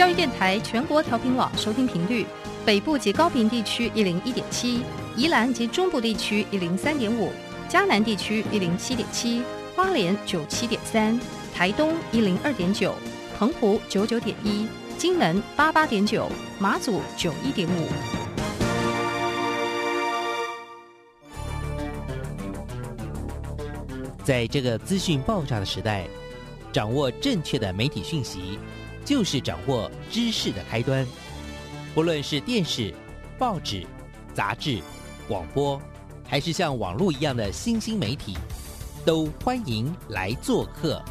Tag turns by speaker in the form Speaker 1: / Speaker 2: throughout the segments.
Speaker 1: 教育电台全国调频网收听频率：北部及高频地区一零一点七，宜兰及中部地区一零三点五，嘉南地区一零七点七，花莲九七点三，台东一零二点九，澎湖九九点一，金门八八点九，马祖九一点五。
Speaker 2: 在这个资讯爆炸的时代，掌握正确的媒体讯息，就是掌握知识的开端。不论是电视、报纸、杂志、广播，还是像网络一样的新兴媒体，都欢迎来做客。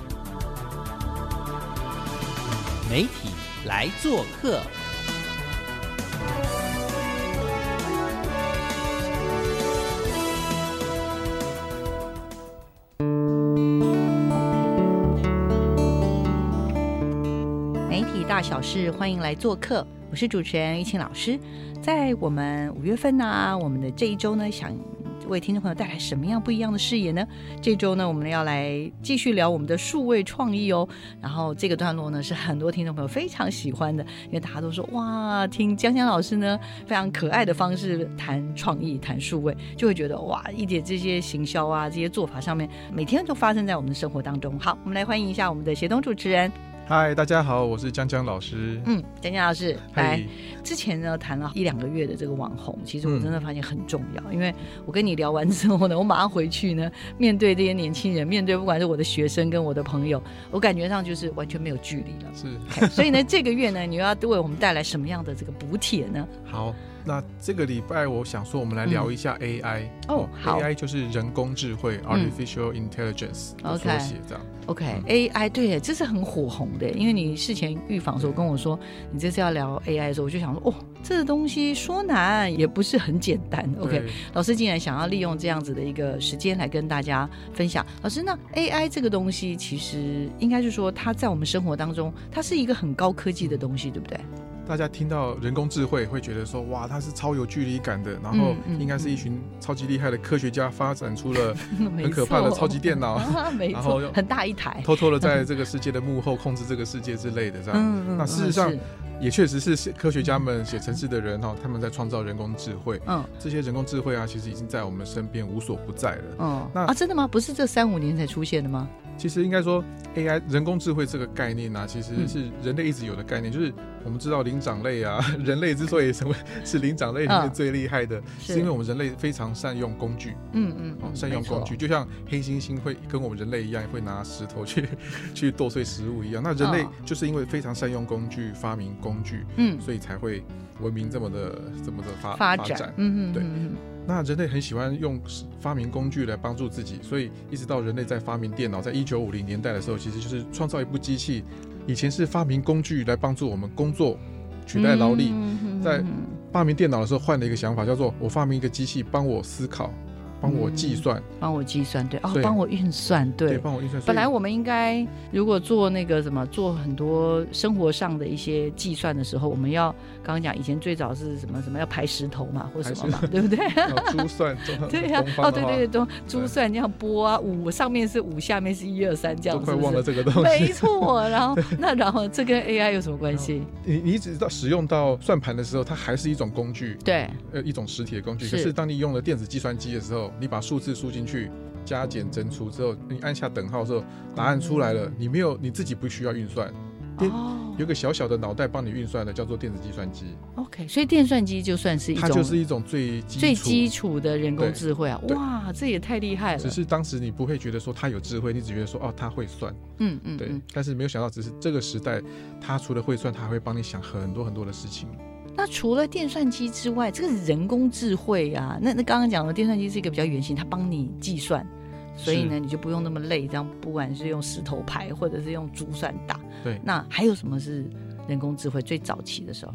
Speaker 2: 媒体来做客。
Speaker 3: 小事，欢迎来做客。我是主持人玉清老师。在我们五月份呢、我们的这一周呢，想为听众朋友带来什么样不一样的视野呢？这周呢，我们要来继续聊我们的数位创意哦。然后这个段落呢，是很多听众朋友非常喜欢的，因为大家都说哇，听江江老师呢非常可爱的方式谈创意、谈数位，就会觉得哇，一点这些行销啊、这些做法上面，每天都发生在我们的生活当中。好，我们来欢迎一下我们的协同主持人，
Speaker 4: 嗨，大家好，我是江江老师。
Speaker 3: 嗯，江江老师来
Speaker 4: 嗨。，
Speaker 3: 之前呢谈了一两个月的这个网红，其实我真的发现很重要，因为我跟你聊完之后呢，我马上回去呢，面对这些年轻人，面对不管是我的学生跟我的朋友，我感觉上就是完全没有距离了。
Speaker 4: 是
Speaker 3: 所以呢，这个月呢，你又要为我们带来什么样的这个补帖呢？
Speaker 4: 好。那这个礼拜我想说，我们来聊一下 AI、
Speaker 3: 哦好
Speaker 4: AI 就是人工智慧、（Artificial Intelligence） 的
Speaker 3: OK
Speaker 4: 缩写，这样。
Speaker 3: OK，AI、对，这是很火红的，因为你事前预防的时候跟我说你这次要聊 AI 的时候，我就想说，哦，这个东西说难也不是很简单。OK，老师竟然想要利用这样子的一个时间来跟大家分享。老师，那 AI 这个东西其实应该是说，它在我们生活当中，它是一个很高科技的东西，对不对？
Speaker 4: 大家听到人工智慧会觉得说，哇，它是超有距离感的，然后应该是一群超级厉害的科学家发展出了 很可怕的超级电脑，然后
Speaker 3: 很大一台。
Speaker 4: 偷偷的在这个世界的幕后控制这个世界之类的，这样。那事实上也确实是科学家们写程式的人哈，他们在创造人工智慧。
Speaker 3: 嗯
Speaker 4: 这些人工智慧啊，其实已经在我们身边无所不在了。
Speaker 3: 嗯
Speaker 4: 那
Speaker 3: 啊，真的吗？不是这三五年才出现的吗？
Speaker 4: 其实应该说，AI 人工智慧这个概念呢、其实
Speaker 3: 嗯。
Speaker 4: 是人类一直有的概念。就是我们知道灵长类啊，人类之所以成为是灵长类里面
Speaker 3: 嗯。
Speaker 4: 最厉害的，
Speaker 3: 是。
Speaker 4: 是因为我们人类非常善用工具，
Speaker 3: 嗯嗯
Speaker 4: 善用工具，就像黑猩猩会跟我们人类一样，会拿石头去 去剁碎食物一样。那人类
Speaker 3: 嗯。
Speaker 4: 就是因为非常善用工具，发明工具，
Speaker 3: 嗯，
Speaker 4: 所以才会文明这么的这么的发
Speaker 3: 发展，嗯嗯，
Speaker 4: 对。
Speaker 3: 嗯
Speaker 4: 那人类很喜欢用发明工具来帮助自己，所以一直到人类在发明电脑，在一九五零年代的时候，其实就是创造一部机器。以前是发明工具来帮助我们工作，取代劳力。
Speaker 3: 嗯
Speaker 4: 在发明电脑的时候，换了一个想法，叫做我发明一个机器帮我思考，帮我计算，
Speaker 3: 帮我计算，对哦，帮我运算，
Speaker 4: 对，帮我运算。
Speaker 3: 本来我们应该如果做那个什么，做很多生活上的一些计算的时候，我们要刚刚讲以前最早是什么什么要排石头嘛，或什么嘛，对不对？
Speaker 4: 哦珠算，
Speaker 3: 对呀、
Speaker 4: 东方
Speaker 3: 哦，对对对，都珠算这样拨啊，五上面是五，下面是一二三这样，
Speaker 4: 都快忘了这个东
Speaker 3: 西。没。错，然后那然后这跟 AI 有什么关系？
Speaker 4: 你你一直到使用到算盘的时候，它还是一种工具，
Speaker 3: 对，
Speaker 4: 呃，一种实体的工具。
Speaker 3: 是
Speaker 4: 可是当你用了电子计算机的时候，你把数字输进去，加减乘除之后，你按下等号之后，答案出来了，你没有你自己不需要运算，电
Speaker 3: 哦
Speaker 4: 有个小小的脑袋帮你运算的，叫做电子计算机
Speaker 3: ，，OK，所以电算机就算是一种它
Speaker 4: 就是一种最基
Speaker 3: 最基础的人工智慧啊！哇，这也太厉害了。
Speaker 4: 只是当时你不会觉得说它有智慧，你只觉得说哦它会算，
Speaker 3: 嗯嗯对。
Speaker 4: 但是没有想到，只是这个时代，它除了会算，它还会帮你想很多很多的事情。
Speaker 3: 那除了电算机之外，这个人工智慧啊，那那刚刚讲的电算机是一个比较圆形，它帮你计算，所以呢你就不用那么累，这样不管是用石头排或者是用珠算打。
Speaker 4: 对
Speaker 3: 那还有什么是人工智慧最早期的时候？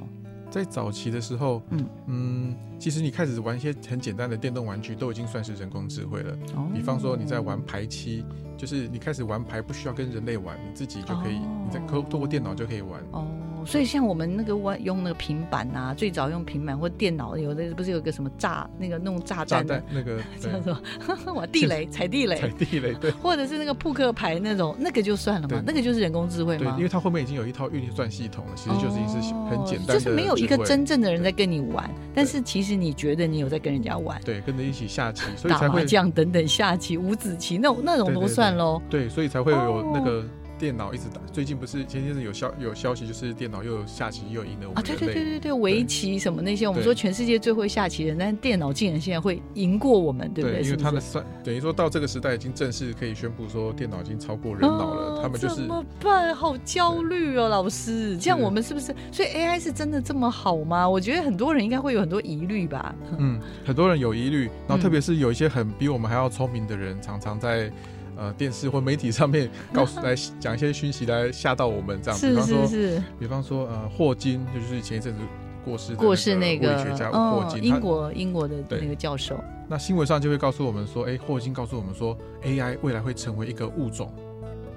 Speaker 4: 在早期的时候，
Speaker 3: 嗯
Speaker 4: 嗯其实你开始玩一些很简单的电动玩具，都已经算是人工智慧了。
Speaker 3: 哦
Speaker 4: 比方说你在玩牌七，就是你开始玩牌不需要跟人类玩，你自己就可以，
Speaker 3: 哦
Speaker 4: 你在透透过电脑就可以玩。
Speaker 3: 哦，所以像我们那个玩用那个平板啊，最早用平板或电脑，有的不是有个什么炸那个弄炸
Speaker 4: 炸
Speaker 3: 弹的
Speaker 4: 弹，那个
Speaker 3: 叫
Speaker 4: 对
Speaker 3: 做 哇地雷踩地雷 踩，
Speaker 4: 地雷，对
Speaker 3: 或者是那个扑克牌那种，那个就算了嘛，那个就是人工智慧
Speaker 4: 对，因？为它后面已经有一套运算系统了，其实就是已经是很简单的、
Speaker 3: 哦就是没有一个真正的人在跟你玩，但是其实你觉得你有在跟人家玩，
Speaker 4: 对跟着一起下棋，所以
Speaker 3: 打麻
Speaker 4: 才会
Speaker 3: 将等等下棋、五子棋那种那种都算喽。
Speaker 4: 对，所以才会有那
Speaker 3: 哦
Speaker 4: 个电脑一直打。最近不是前天是有消有消息，就是电脑又有下棋又赢了我
Speaker 3: 啊，
Speaker 4: 们
Speaker 3: 对。对对对对，围棋什么那些，我们说全世界最会下棋的人，但是电脑竟然现在会赢过我们，对不对？
Speaker 4: 因为
Speaker 3: 是不是
Speaker 4: 它的算等于说到这个时代已经正式可以宣布说电脑已经超过人脑了，
Speaker 3: 哦
Speaker 4: 他们就是
Speaker 3: 怎么办？好焦虑哦，老师。这样我们是不是？所以 AI 是真的这么好吗？我觉得很多人应该会有很多疑虑吧。
Speaker 4: 嗯，很多人有疑虑，然后
Speaker 3: 嗯
Speaker 4: 特别是有一些很比我们还要聪明的人，常常在呃电视或媒体上面告诉来讲一些讯息来吓到我们这样。比
Speaker 3: 是
Speaker 4: 方说，
Speaker 3: 是是，
Speaker 4: 比方说呃霍金，就是前一阵子过世的
Speaker 3: 过世那
Speaker 4: 物
Speaker 3: 个
Speaker 4: 理学家霍
Speaker 3: 哦，
Speaker 4: 金，
Speaker 3: 英国英国的那个教授。
Speaker 4: 那新闻上就会告诉我们说，哎，霍金告诉我们说，AI 未来会成为一个物种，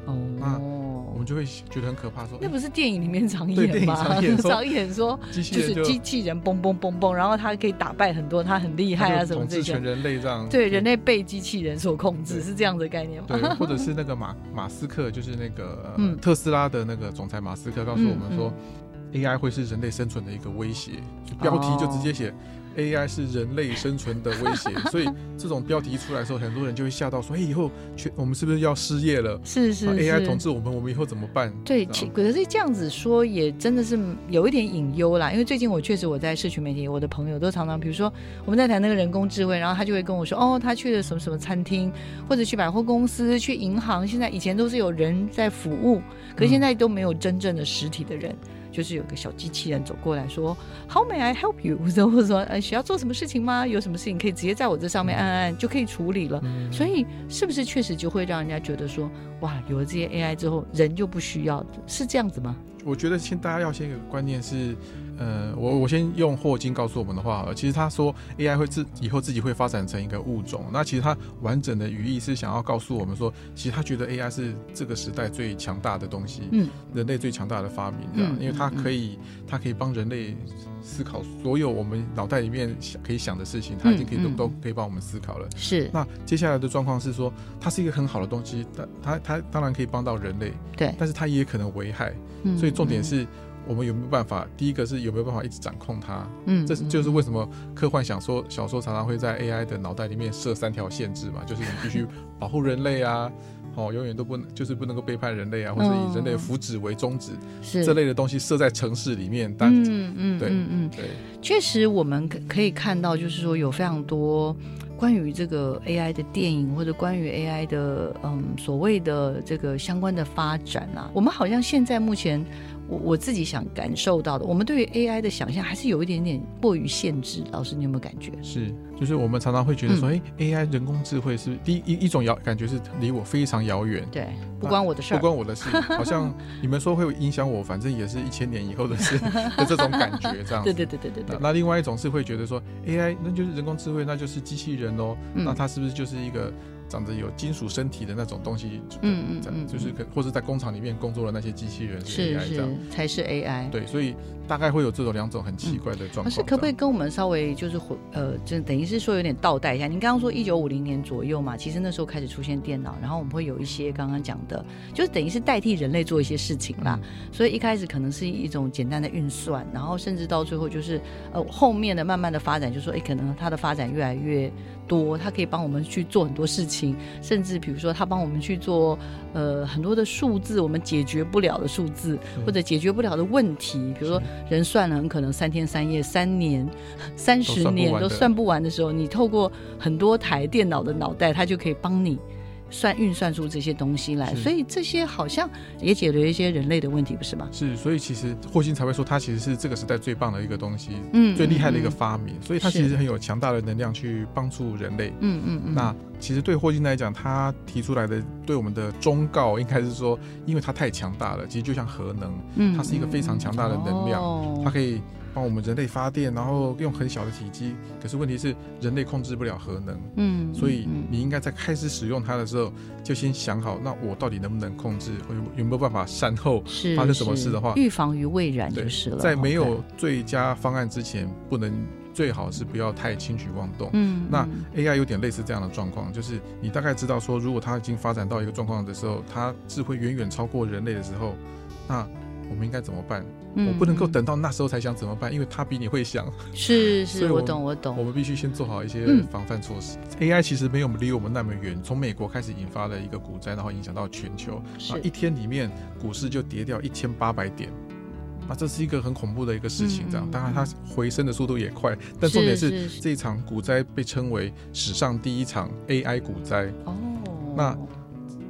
Speaker 3: 哦，
Speaker 4: 们就会觉得很可怕，说
Speaker 3: 那不是电影里面常演吗？
Speaker 4: 常 演说
Speaker 3: 就是
Speaker 4: 机器人
Speaker 3: 嘣嘣嘣嘣，然后它可以打败很多，它很厉害啊什么这些
Speaker 4: 统治全。人类这样，
Speaker 3: 对，人类被机器人所控制是这样的概念吗？
Speaker 4: 对，或者是那个马马斯克，就是那个、特斯拉的那个总裁马斯克告诉我们说、AI 会是人类生存的一个威胁，就标题就直接写。AI 是人类生存的威胁，所以这种标题一出来的时候，很多人就会吓到，说：“哎，以后全我们是不是要失业了？
Speaker 3: 是是
Speaker 4: 啊 AI 统治我们，我们以后怎么办？”
Speaker 3: 对，其可是这样子说也真的是有一点隐忧啦，因为最近我确实我在社群媒体，我的朋友都常常，比如说我们在谈那个人工智慧，然后他就会跟我说，哦，他去了什么什么餐厅，或者去百货公司、去银行，现在以前都是有人在服务，可是现在都没有真正的实体的人。就是有个小机器人走过来说，How may I help you？或者说，呃，需要做什么事情吗？有什么事情可以直接在我这上面按按就可以处理了。
Speaker 4: 嗯
Speaker 3: 所以是不是确实就会让人家觉得说，哇，有了这些 AI 之后，人就不需要，是这样子吗？
Speaker 4: 我觉得先大家要先有个观念是，呃，我我先用霍金告诉我们的话，呃其实他说 AI 会自以后自己会发展成一个物种，那其实他完整的语义是想要告诉我们说，其实他觉得 AI 是这个时代最强大的东西，
Speaker 3: 嗯，
Speaker 4: 人类最强大的发明，这样，
Speaker 3: 嗯
Speaker 4: 因为它可以它可以帮人类思考所有我们脑袋里面想可以想的事情，它已经可以都、都可以帮我们思考了。
Speaker 3: 是，
Speaker 4: 那接下来的状况是说，它是一个很好的东西，但它它当然可以帮到人类，
Speaker 3: 对，
Speaker 4: 但是它也可能危害。
Speaker 3: 嗯
Speaker 4: 所以重点，是我们有没有办法？第一个是有没有办法一直掌控它？
Speaker 3: 嗯
Speaker 4: 这是就是为什么科幻小说小说常常会在 AI 的脑袋里面设三条限制嘛，就是你必须保护人类啊，哦，永远都不能就是不能够背叛人类啊，或者以人类的福祉为宗旨，
Speaker 3: 是
Speaker 4: 这类的东西设在城市里面。但、
Speaker 3: 嗯嗯
Speaker 4: 对
Speaker 3: 嗯嗯，
Speaker 4: 对，
Speaker 3: 确实我们可可以看到，就是说有非常多关于这个 AI 的电影，或者关于 AI 的嗯所谓的这个相关的发展啊，我们好像现在目前。我我自己想感受到的，我们对于 AI 的想象还是有一点点过于限制。老师，你有没有感觉？
Speaker 4: 是，就是我们常常会觉得说，
Speaker 3: 嗯
Speaker 4: 哎、a i 人工智慧是第一一一种遥感觉是离我非常遥远。
Speaker 3: 对，不关我的事
Speaker 4: 不。关我的事，好像 你们说会影响我，反正也是一千年以后的事的这种感觉，这样子。
Speaker 3: 对对对对对对，
Speaker 4: 那那另外一种是会觉得说，AI 那就是人工智慧，那就是机器人哦，
Speaker 3: 嗯
Speaker 4: 那它是不是就是一个长着有金属身体的那种东西？这样
Speaker 3: 嗯嗯嗯
Speaker 4: 就是可或是在工厂里面工作的那些机器人
Speaker 3: 是
Speaker 4: AI 这样。
Speaker 3: 是才是 AI。
Speaker 4: 对，所以大概会有这种两种很奇怪的状况。
Speaker 3: 老师可不可以跟我们稍微就是回呃，就等于是说有点倒带一下？您刚刚说一九五零年左右嘛，其实那时候开始出现电脑，然后我们会有一些刚刚讲的，就是等于是代替人类做一些事情啦。
Speaker 4: 嗯
Speaker 3: 所以一开始可能是一种简单的运算，然后甚至到最后就是呃后面的慢慢的发展，就说哎可能它的发展越来越多，它可以帮我们去做很多事情，甚至比如说它帮我们去做呃很多的数字我们解决不了的数字，
Speaker 4: 嗯
Speaker 3: 或者解决不了的问题，比如说人算了很可能三天三夜、三年、三十年
Speaker 4: 都算不完的
Speaker 3: 都算不完的时候，你透过很多台电脑的脑袋，它就可以帮你。算运算出这些东西来，所以这些好像也解决了一些人类的问题，不是吗？
Speaker 4: 是，所以其实霍金才会说，他其实是这个时代最棒的一个东西，
Speaker 3: 嗯
Speaker 4: 最厉害的一个
Speaker 3: 嗯
Speaker 4: 发明，所以
Speaker 3: 他
Speaker 4: 其实很有强大的能量去帮助人类。
Speaker 3: 嗯嗯嗯，
Speaker 4: 那其实对霍金来讲，他提出来的对我们的忠告，应该是说，因为它太强大了，其实就像核能，
Speaker 3: 嗯
Speaker 4: 它是一个非常强大的能量
Speaker 3: 哦。
Speaker 4: 它可以帮我们人类发电，然后用很小的体积。可是问题是，人类控制不了核能，
Speaker 3: 嗯，
Speaker 4: 所以
Speaker 3: 嗯
Speaker 4: 你应该在开始使用它的时候，就先想好，那我到底能不能控制，有有没有办法善后？
Speaker 3: 是
Speaker 4: 发生什么事的话
Speaker 3: 预防于未然
Speaker 4: 对
Speaker 3: 就是了。
Speaker 4: 在没有
Speaker 3: 哦
Speaker 4: 最佳方案之前，不能最好是不要太轻举妄动。
Speaker 3: 嗯，
Speaker 4: 那
Speaker 3: 嗯
Speaker 4: AI 有点类似这样的状况，就是你大概知道说，如果它已经发展到一个状况的时候，它智慧远远超过人类的时候，那我们应该怎么办？
Speaker 3: 嗯
Speaker 4: 我不能够
Speaker 3: 嗯
Speaker 4: 等到那时候才想怎么办，因为他比你会想。
Speaker 3: 是是，我
Speaker 4: 所以我
Speaker 3: 懂我懂。
Speaker 4: 我。们必须先做好一些
Speaker 3: 嗯
Speaker 4: 防范措施。AI 其实没有离我们那么远，从美国开始引发了一个股灾，然后影响到全球，
Speaker 3: 是。
Speaker 4: 啊，一天里面股市就跌掉一千八百点。那这是一个很恐怖的一个事情，这样。当然它回升的速度也快，但重点是这一场股灾被称为史上第一场 AI 股灾，
Speaker 3: 哦，
Speaker 4: 那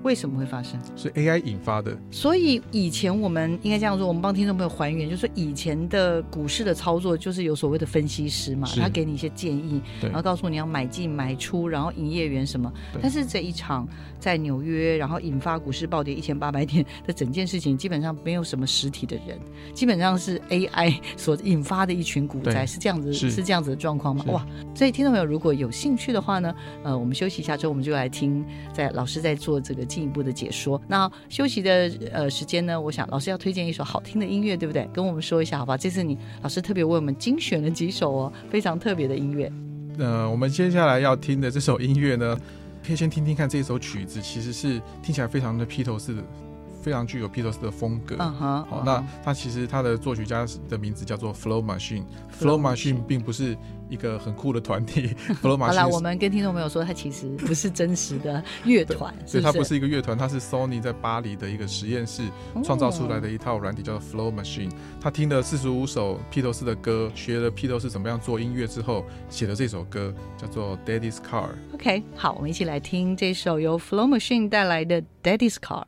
Speaker 3: 为什么会发生？
Speaker 4: 是 AI 引发的。
Speaker 3: 所以以前我们应该这样说，我们帮听众朋友还原，就是以前的股市的操作，就是有所谓的分析师嘛，他给你一些建议，然后告诉你要买进买出，然后营业员什么。但是这一场在纽约，然后引发股市暴跌一千八百点的整件事情，基本上没有什么实体的人，基本上是 AI 所引发的一群股灾，是这样子，
Speaker 4: 是
Speaker 3: 这样子的状况吗？哇！所以听众朋友如果有兴趣的话呢，呃，我们休息一下之后，我们就来听在老师在做这个进一步的解说。那休息的呃时间呢，我想老师要推荐一首好听的音乐，对不对？跟我们说一下好不好？这次你老师特别为我们精选了几首哦，非常特别的音乐。
Speaker 4: 呃，我们接下来要听的这首音乐呢，可以先听听看这首曲子，其实是听起来非常的披头士的，非常具有披头士的风格。
Speaker 3: 嗯哼，
Speaker 4: 好，
Speaker 3: 嗯
Speaker 4: 那
Speaker 3: 哼
Speaker 4: 它其实它的作曲家的名字叫做 Flow Machine。Flow
Speaker 3: Machine
Speaker 4: 并不是一个很酷的团体
Speaker 3: 好
Speaker 4: 了，
Speaker 3: 我们跟听众朋友说，它其实不是真实的乐团，
Speaker 4: 所以它不
Speaker 3: 不
Speaker 4: 是一个乐团，它是 Sony 在巴黎的一个实验室创造出来的一套软体，叫做 Flow Machine。他听了四十五首披头士的歌，学了披头士怎么样做音乐之后，写了这首歌，叫做 Daddy's Car。
Speaker 3: OK，好，我们一起来听这首由 Flow Machine 带来的《Daddy's Car》。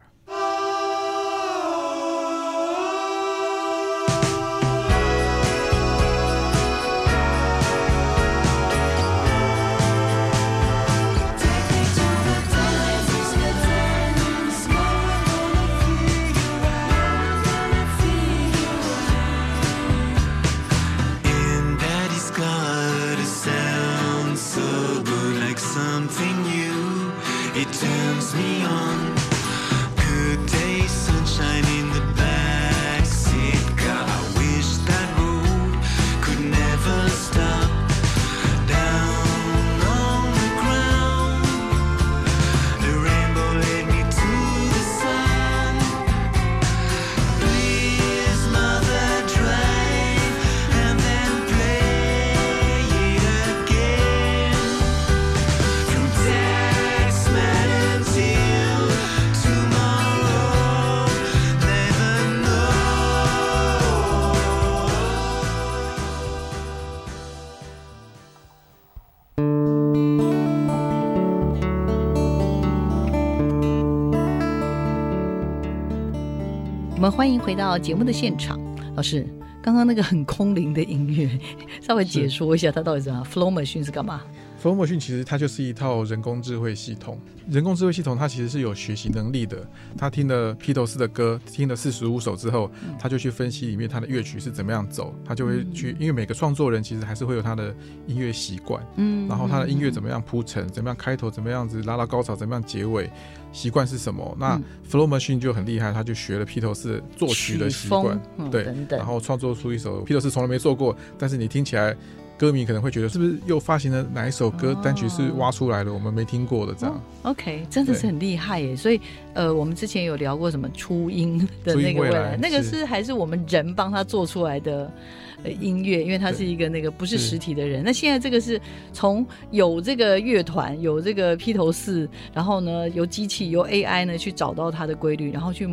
Speaker 3: 欢迎回到节目的现场，老师，刚刚那个很空灵的音乐，稍微解说一下它到底怎么样？Flow Machine 是干嘛？
Speaker 4: Flow Machine 其实它就是一套人工智慧系统。人工智慧系统它其实是有学习能力的。他听了披头士的歌，听了四十五首之后，他就去分析里面它的乐曲是怎么样走，他就会去，因为每个创作人其实还是会有他的音乐习惯，
Speaker 3: 嗯
Speaker 4: 然后他的音乐怎么样铺陈，怎么样开头，怎么样子拉到高潮，怎么样结尾，习惯是什么？那
Speaker 3: 嗯
Speaker 4: Flow Machine 就很厉害，他就学了披头士作曲的习惯，
Speaker 3: 嗯
Speaker 4: 对然后创作出一首披头士从来没做过，但是你听起来。歌迷可能会觉得是不是又发行了哪一首歌
Speaker 3: 哦
Speaker 4: 单曲是挖出来的，我们没听过的这样。
Speaker 3: OK，真的是很厉害耶！所以，呃，我们之前有聊过什么初音的那个
Speaker 4: 未来
Speaker 3: 那个
Speaker 4: 是
Speaker 3: 是还是我们人帮他做出来的呃音乐，因为他是一个那个不是
Speaker 4: 是
Speaker 3: 实体的人。那现在这个是从有这个乐团，有这个披头士，然后呢由机器由 AI 呢去找到它的规律，然后去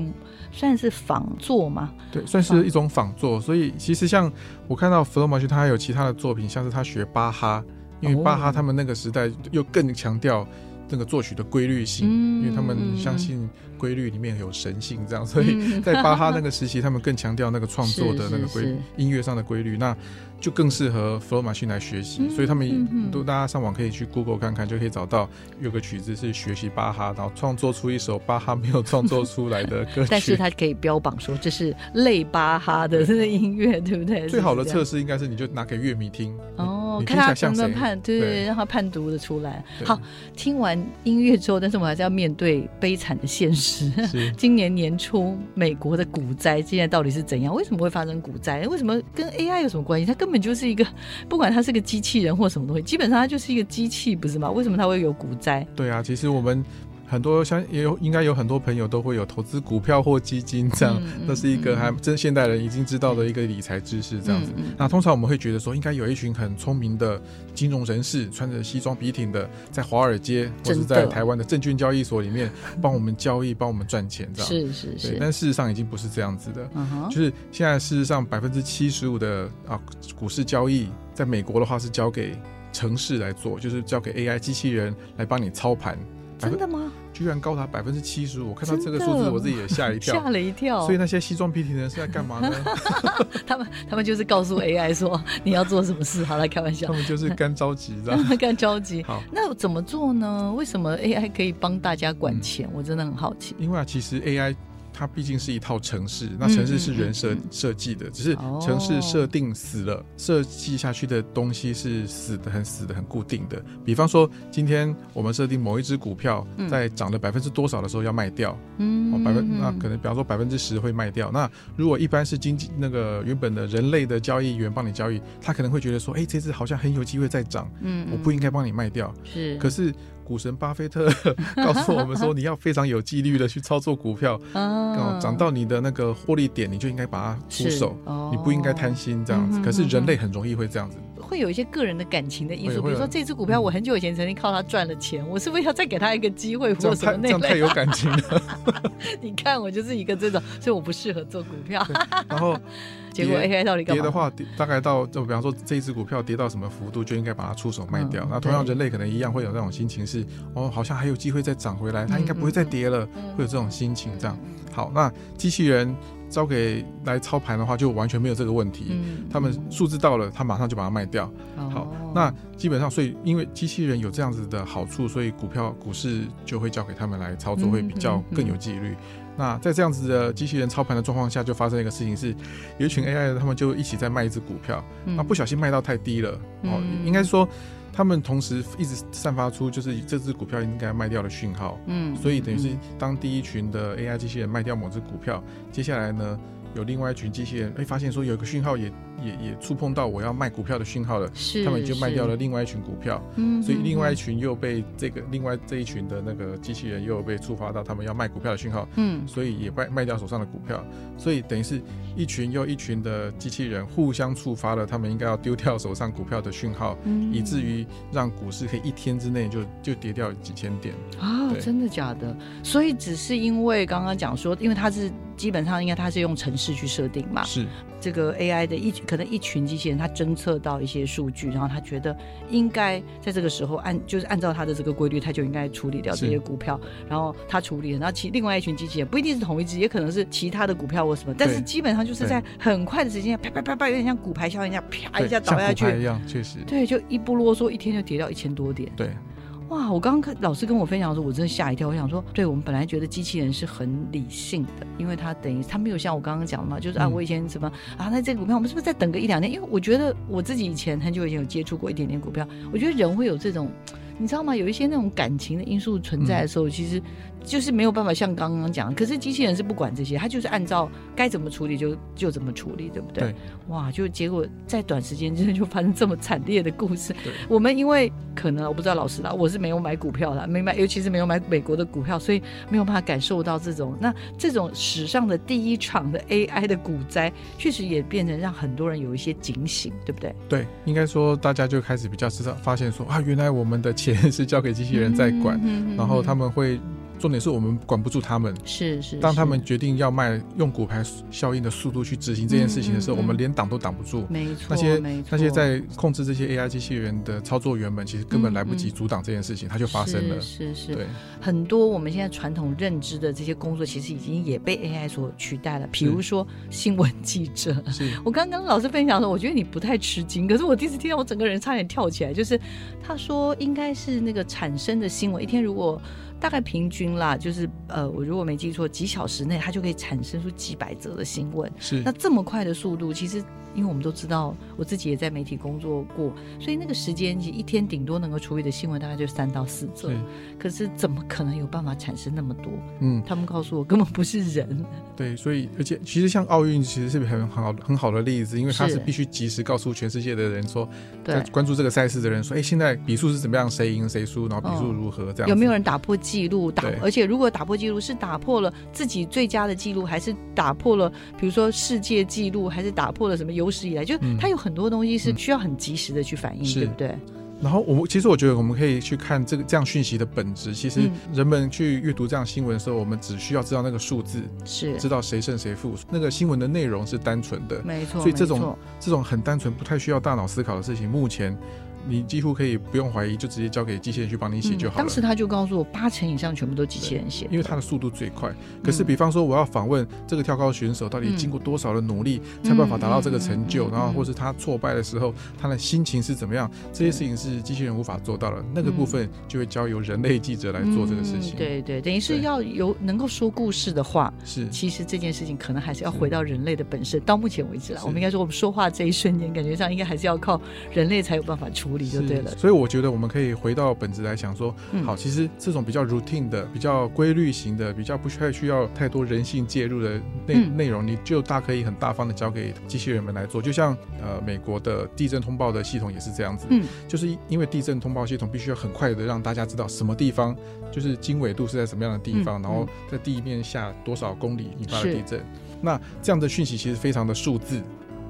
Speaker 3: 算是仿作嘛。
Speaker 4: 对，算是一种仿作。所以其实像我看到 Flow Machine，他还有其他的作品，像是他学巴哈，因为
Speaker 3: 哦
Speaker 4: 巴哈他们那个时代又更强调那个作曲的规律性，
Speaker 3: 嗯
Speaker 4: 因为他们
Speaker 3: 嗯
Speaker 4: 相信规律里面有神性，这样，所以
Speaker 3: 嗯。
Speaker 4: 在巴哈那个时期，他们更强调那个创作的那个规 音乐上的规律，那就更适合 flow machine 来学习，所以他
Speaker 3: 嗯
Speaker 4: 们
Speaker 3: 嗯
Speaker 4: 都大家上网可以去 Google 看看，就可以找到有个曲子是学习巴哈，然后创作出一首巴哈没有创作出来的歌曲。
Speaker 3: 但是它可以标榜说这是类巴哈的这个音乐，对不对？
Speaker 4: 最好的测试应该是你就拿给乐迷听，
Speaker 3: 哦，
Speaker 4: 你
Speaker 3: 看他
Speaker 4: 听起来像谁？
Speaker 3: 能不能判，对对，
Speaker 4: 对
Speaker 3: 让他判读的出来。好，听完音乐之后，但是我们还是要面对悲惨的现实。
Speaker 4: 是
Speaker 3: 今年年初，美国的股灾现在到底是怎样？为什么会发生股灾？为什么跟 AI 有什么关系？它根本就是一个，不管它是个机器人或什么东西，基本上它就是一个机器，不是吗？为什么它会有股灾？
Speaker 4: 对啊，其实我们很多像也有应该有很多朋友都会有投资股票或基金这样，那是一个
Speaker 3: 嗯
Speaker 4: 还真现代人已经知道的一个理财知识这样子。那通常我们会觉得说，应该有一群很聪明的金融人士，穿着西装笔挺的，在华尔街或
Speaker 3: 真的
Speaker 4: 者在台湾的证券交易所里面 帮我们交易，帮我们赚钱这样。
Speaker 3: 是是，是，
Speaker 4: 但事实上已经不是这样子的。
Speaker 3: 嗯，
Speaker 4: 就是现在事实上百分之七十五的啊股市交易，在美国的话是交给城市来做，就是交给 AI 机器人来帮你操盘。
Speaker 3: 真的吗？
Speaker 4: 居然高达百分之七十五，我看到这个数字我自己也吓一跳
Speaker 3: 吓。了一跳。
Speaker 4: 所以那些西装笔挺的人是在干嘛呢？
Speaker 3: 他们他们就是告诉 AI 说你要做什么事。好，来开玩笑
Speaker 4: 他，们就是干着急的。
Speaker 3: 干着急。
Speaker 4: 好，
Speaker 3: 那怎么做呢？为什么 AI 可以帮大家
Speaker 4: 嗯
Speaker 3: 管钱？我真的很好奇。
Speaker 4: 因为啊，其实 AI 它毕竟是一套城市，那城市是人设设计的，只是城市设定死了，设计下去的东西是死的、很死的、很固定的。比方说，今天我们设定某一只股票
Speaker 3: 嗯
Speaker 4: 在涨了百分之多少的时候要卖掉，
Speaker 3: 嗯
Speaker 4: 哦，百分那可能比方说百分之十会卖掉。那如果一般是经济那个原本的人类的交易员帮你交易，他可能会觉得说，哎，这只好像很有机会再涨，
Speaker 3: 嗯
Speaker 4: 我不应该帮你卖掉。
Speaker 3: 是，
Speaker 4: 可是股神巴菲特 告诉我们说，你要非常有纪律的去操作股票，哦
Speaker 3: 啊，
Speaker 4: 涨到你的那个获利点，你就应该把它出手，
Speaker 3: 哦
Speaker 4: 你不应该贪心这样子。
Speaker 3: 嗯
Speaker 4: 可是人类很容易会这样子，
Speaker 3: 会有一些个人的感情的因素，比如说这只股票我很久以前曾经靠它赚了钱，我是不是要再给他一个机会
Speaker 4: 这
Speaker 3: 或什么那
Speaker 4: 样太这样太？有感情了。
Speaker 3: 你看我就是一个这种，所以我不适合做股票。
Speaker 4: 然后
Speaker 3: 结果
Speaker 4: 跌
Speaker 3: AI 到底干嘛？
Speaker 4: 跌的话，大概到就比方说这一只股票跌到什么幅度，就应该把它出手卖掉
Speaker 3: 嗯。
Speaker 4: 那同样
Speaker 3: 对
Speaker 4: 人类可能一样会有那种心情是，哦，好像还有机会再涨回来，它应该不会再跌了，
Speaker 3: 嗯
Speaker 4: 会有这种心情这样。好，那机器人交给来操盘的话，就完全没有这个问题。
Speaker 3: 嗯
Speaker 4: 他们数字到了，他马上就把它卖掉。好
Speaker 3: 哦，
Speaker 4: 那基本上，所以因为机器人有这样子的好处，所以股票股市就会交给他们来操作，
Speaker 3: 嗯
Speaker 4: 会比较更有纪律。那在这样子的机器人操盘的状况下，就发生一个事情是，有一群 AI 的他们就一起在卖一只股票，
Speaker 3: 嗯
Speaker 4: 那不小心卖到太低了，哦，
Speaker 3: 嗯
Speaker 4: 应该说他们同时一直散发出就是这只股票应该卖掉的讯号，
Speaker 3: 嗯
Speaker 4: 所以等于是
Speaker 3: 嗯
Speaker 4: 当第一群的 AI 机器人卖掉某只股票，接下来呢，有另外一群机器人哎发现说有一个讯号也也也触碰到我要卖股票的讯号了，
Speaker 3: 是
Speaker 4: 他们就卖掉了另外一群股票，
Speaker 3: 嗯
Speaker 4: 所以另外一
Speaker 3: 嗯
Speaker 4: 群又被这个另外这一群的那个机器人又被触发到他们要卖股票的讯号，
Speaker 3: 嗯。
Speaker 4: 所以也卖卖掉手上的股票，所以等于是一群又一群的机器人互相触发了他们应该要丢掉手上股票的讯号，
Speaker 3: 嗯。
Speaker 4: 以至于让股市可以一天之内就就跌掉几千点。
Speaker 3: 啊，
Speaker 4: 对。
Speaker 3: 真的假的？所以只是因为刚刚讲说，因为它是基本上应该它是用城市去设定嘛，
Speaker 4: 是
Speaker 3: 这个 AI 的一可能一群机器人，它侦测到一些数据，然后它觉得应该在这个时候按就是按照它的这个规律，它就应该处理掉这些股票，然后它处理了，然后其另外一群机器人不一定是同一只，也可能是其他的股票或什么，但是基本上就是在很快的时间，啪啪啪啪，有点像骨牌效应一样，啪一下倒下去，
Speaker 4: 一样，确实
Speaker 3: 对，就一不啰嗦，一天就跌掉一千多点。
Speaker 4: 对。
Speaker 3: 哇！我刚刚看老师跟我分享的时候，我真的吓一跳。我想说，对我们本来觉得机器人是很理性的，因为它等于它没有像我刚刚讲的嘛，就是啊，
Speaker 4: 嗯
Speaker 3: 我以前什么啊，那这个股票我们是不是再等个一两年？因为我觉得我自己以前很久以前有接触过一点点股票，我觉得人会有这种。你知道吗？有一些那种感情的因素存在的时候，其实就是没有办法像刚刚讲。可是机器人是不管这些，它就是按照该怎么处理就就怎么处理，对不对？
Speaker 4: 对
Speaker 3: 哇，就结果在短时间之内就发生这么惨烈的故事。
Speaker 4: 对
Speaker 3: 我们因为可能我不知道老师啦，我是没有买股票啦，没买，尤其是没有买美国的股票，所以没有办法感受到这种那这种史上的第一场的 AI 的股灾，确实也变成让很多人有一些警醒，对不对？
Speaker 4: 对，应该说大家就开始比较知道，发现说啊，原来我们的钱 是交给机器人在管，
Speaker 3: 嗯。
Speaker 4: 然后他们会重点是我们管不住他们。
Speaker 3: 是是，
Speaker 4: 当他
Speaker 3: 是
Speaker 4: 们决定要卖用骨牌效应的速度去执行这件事情的时候，
Speaker 3: 嗯嗯嗯
Speaker 4: 我们连挡都挡不住。
Speaker 3: 没错
Speaker 4: 那些那些在控制这些 AI 机器人的操作员们，其实根本来不及阻挡这件事情，它就发生了。
Speaker 3: 是是是，
Speaker 4: 对，
Speaker 3: 很多我们现在传统认知的这些工作，其实已经也被 AI 所取代了。比如说新闻记者，
Speaker 4: 是
Speaker 3: 我刚刚跟老师分享的时候，我觉得你不太吃惊，可是我第一次听到，我整个人差点跳起来。就是他说应该是那个产生的新闻，一天如果大概平均啦，就是呃，我如果没记错，几小时内它就可以产生出几百则的新闻。
Speaker 4: 是
Speaker 3: 那这么快的速度，其实因为我们都知道，我自己也在媒体工作过，所以那个时间一天顶多能够处理的新闻大概就三到四则，可是怎么可能有办法产生那么多？
Speaker 4: 嗯，
Speaker 3: 他们告诉我根本不是人，
Speaker 4: 对，所以而且其实像奥运其实是很很好很好的例子，因为它
Speaker 3: 是。
Speaker 4: 是必须及时告诉全世界的人说，
Speaker 3: 对。
Speaker 4: 在，关注这个赛事的人说，哎，现在比数是怎么样，谁赢谁输，然后比数
Speaker 3: 哦。
Speaker 4: 如何？这样。
Speaker 3: 有没有人打破记录？打，而且如果打破记录是打破了自己最佳的记录，还是打破了比如说世界纪录，还是打破了什么有史以来？就
Speaker 4: 嗯
Speaker 3: 它有很多东西是
Speaker 4: 嗯
Speaker 3: 需要很及时的去反应，
Speaker 4: 是
Speaker 3: 对不对？
Speaker 4: 然后我们其实我觉得我们可以去看这个这样讯息的本质。其实
Speaker 3: 嗯
Speaker 4: 人们去阅读这样新闻的时候，我们只需要知道那个数字，
Speaker 3: 是
Speaker 4: 知道谁胜谁负，那个新闻的内容是单纯的。
Speaker 3: 没错，
Speaker 4: 所以这种这种很单纯、不太需要大脑思考的事情，目前你几乎可以不用怀疑，就直接交给机器人去帮你写就好了。
Speaker 3: 嗯当时他就告诉我，八成以上全部都机器人写的，
Speaker 4: 因为它的速度最快。可是，
Speaker 3: 嗯
Speaker 4: 比方说，我要访问这个跳高选手，到底
Speaker 3: 嗯
Speaker 4: 经过多少的努力，才办法达到这个成就？然后，或是他挫败的时候，他的心情是怎么样？这些事情是机器人无法做到的。那个部分就会交由人类记者来做这个事情。
Speaker 3: 嗯，对对，等于是要有能够说故事的话，
Speaker 4: 是
Speaker 3: 其实这件事情可能还是要回到人类的本身。到目前为止啦，我们应该说，我们说话这一瞬间，感觉上应该还是要靠人类才有办法处理，就对了。
Speaker 4: 所以我觉得我们可以回到本质来想说，
Speaker 3: 嗯
Speaker 4: 好，其实这种比较 routine 的、比较规律型的、比较不太需要太多人性介入的内、
Speaker 3: 嗯
Speaker 4: 内容，你就大可以很大方的交给机器人们来做。就像呃美国的地震通报的系统也是这样子，
Speaker 3: 嗯，
Speaker 4: 就是因为地震通报系统必须要很快的让大家知道什么地方就是经纬度是在什么样的地方，
Speaker 3: 嗯
Speaker 4: 然后在地面下多少公里引发
Speaker 3: 了
Speaker 4: 地震。那这样的讯息其实非常的数字。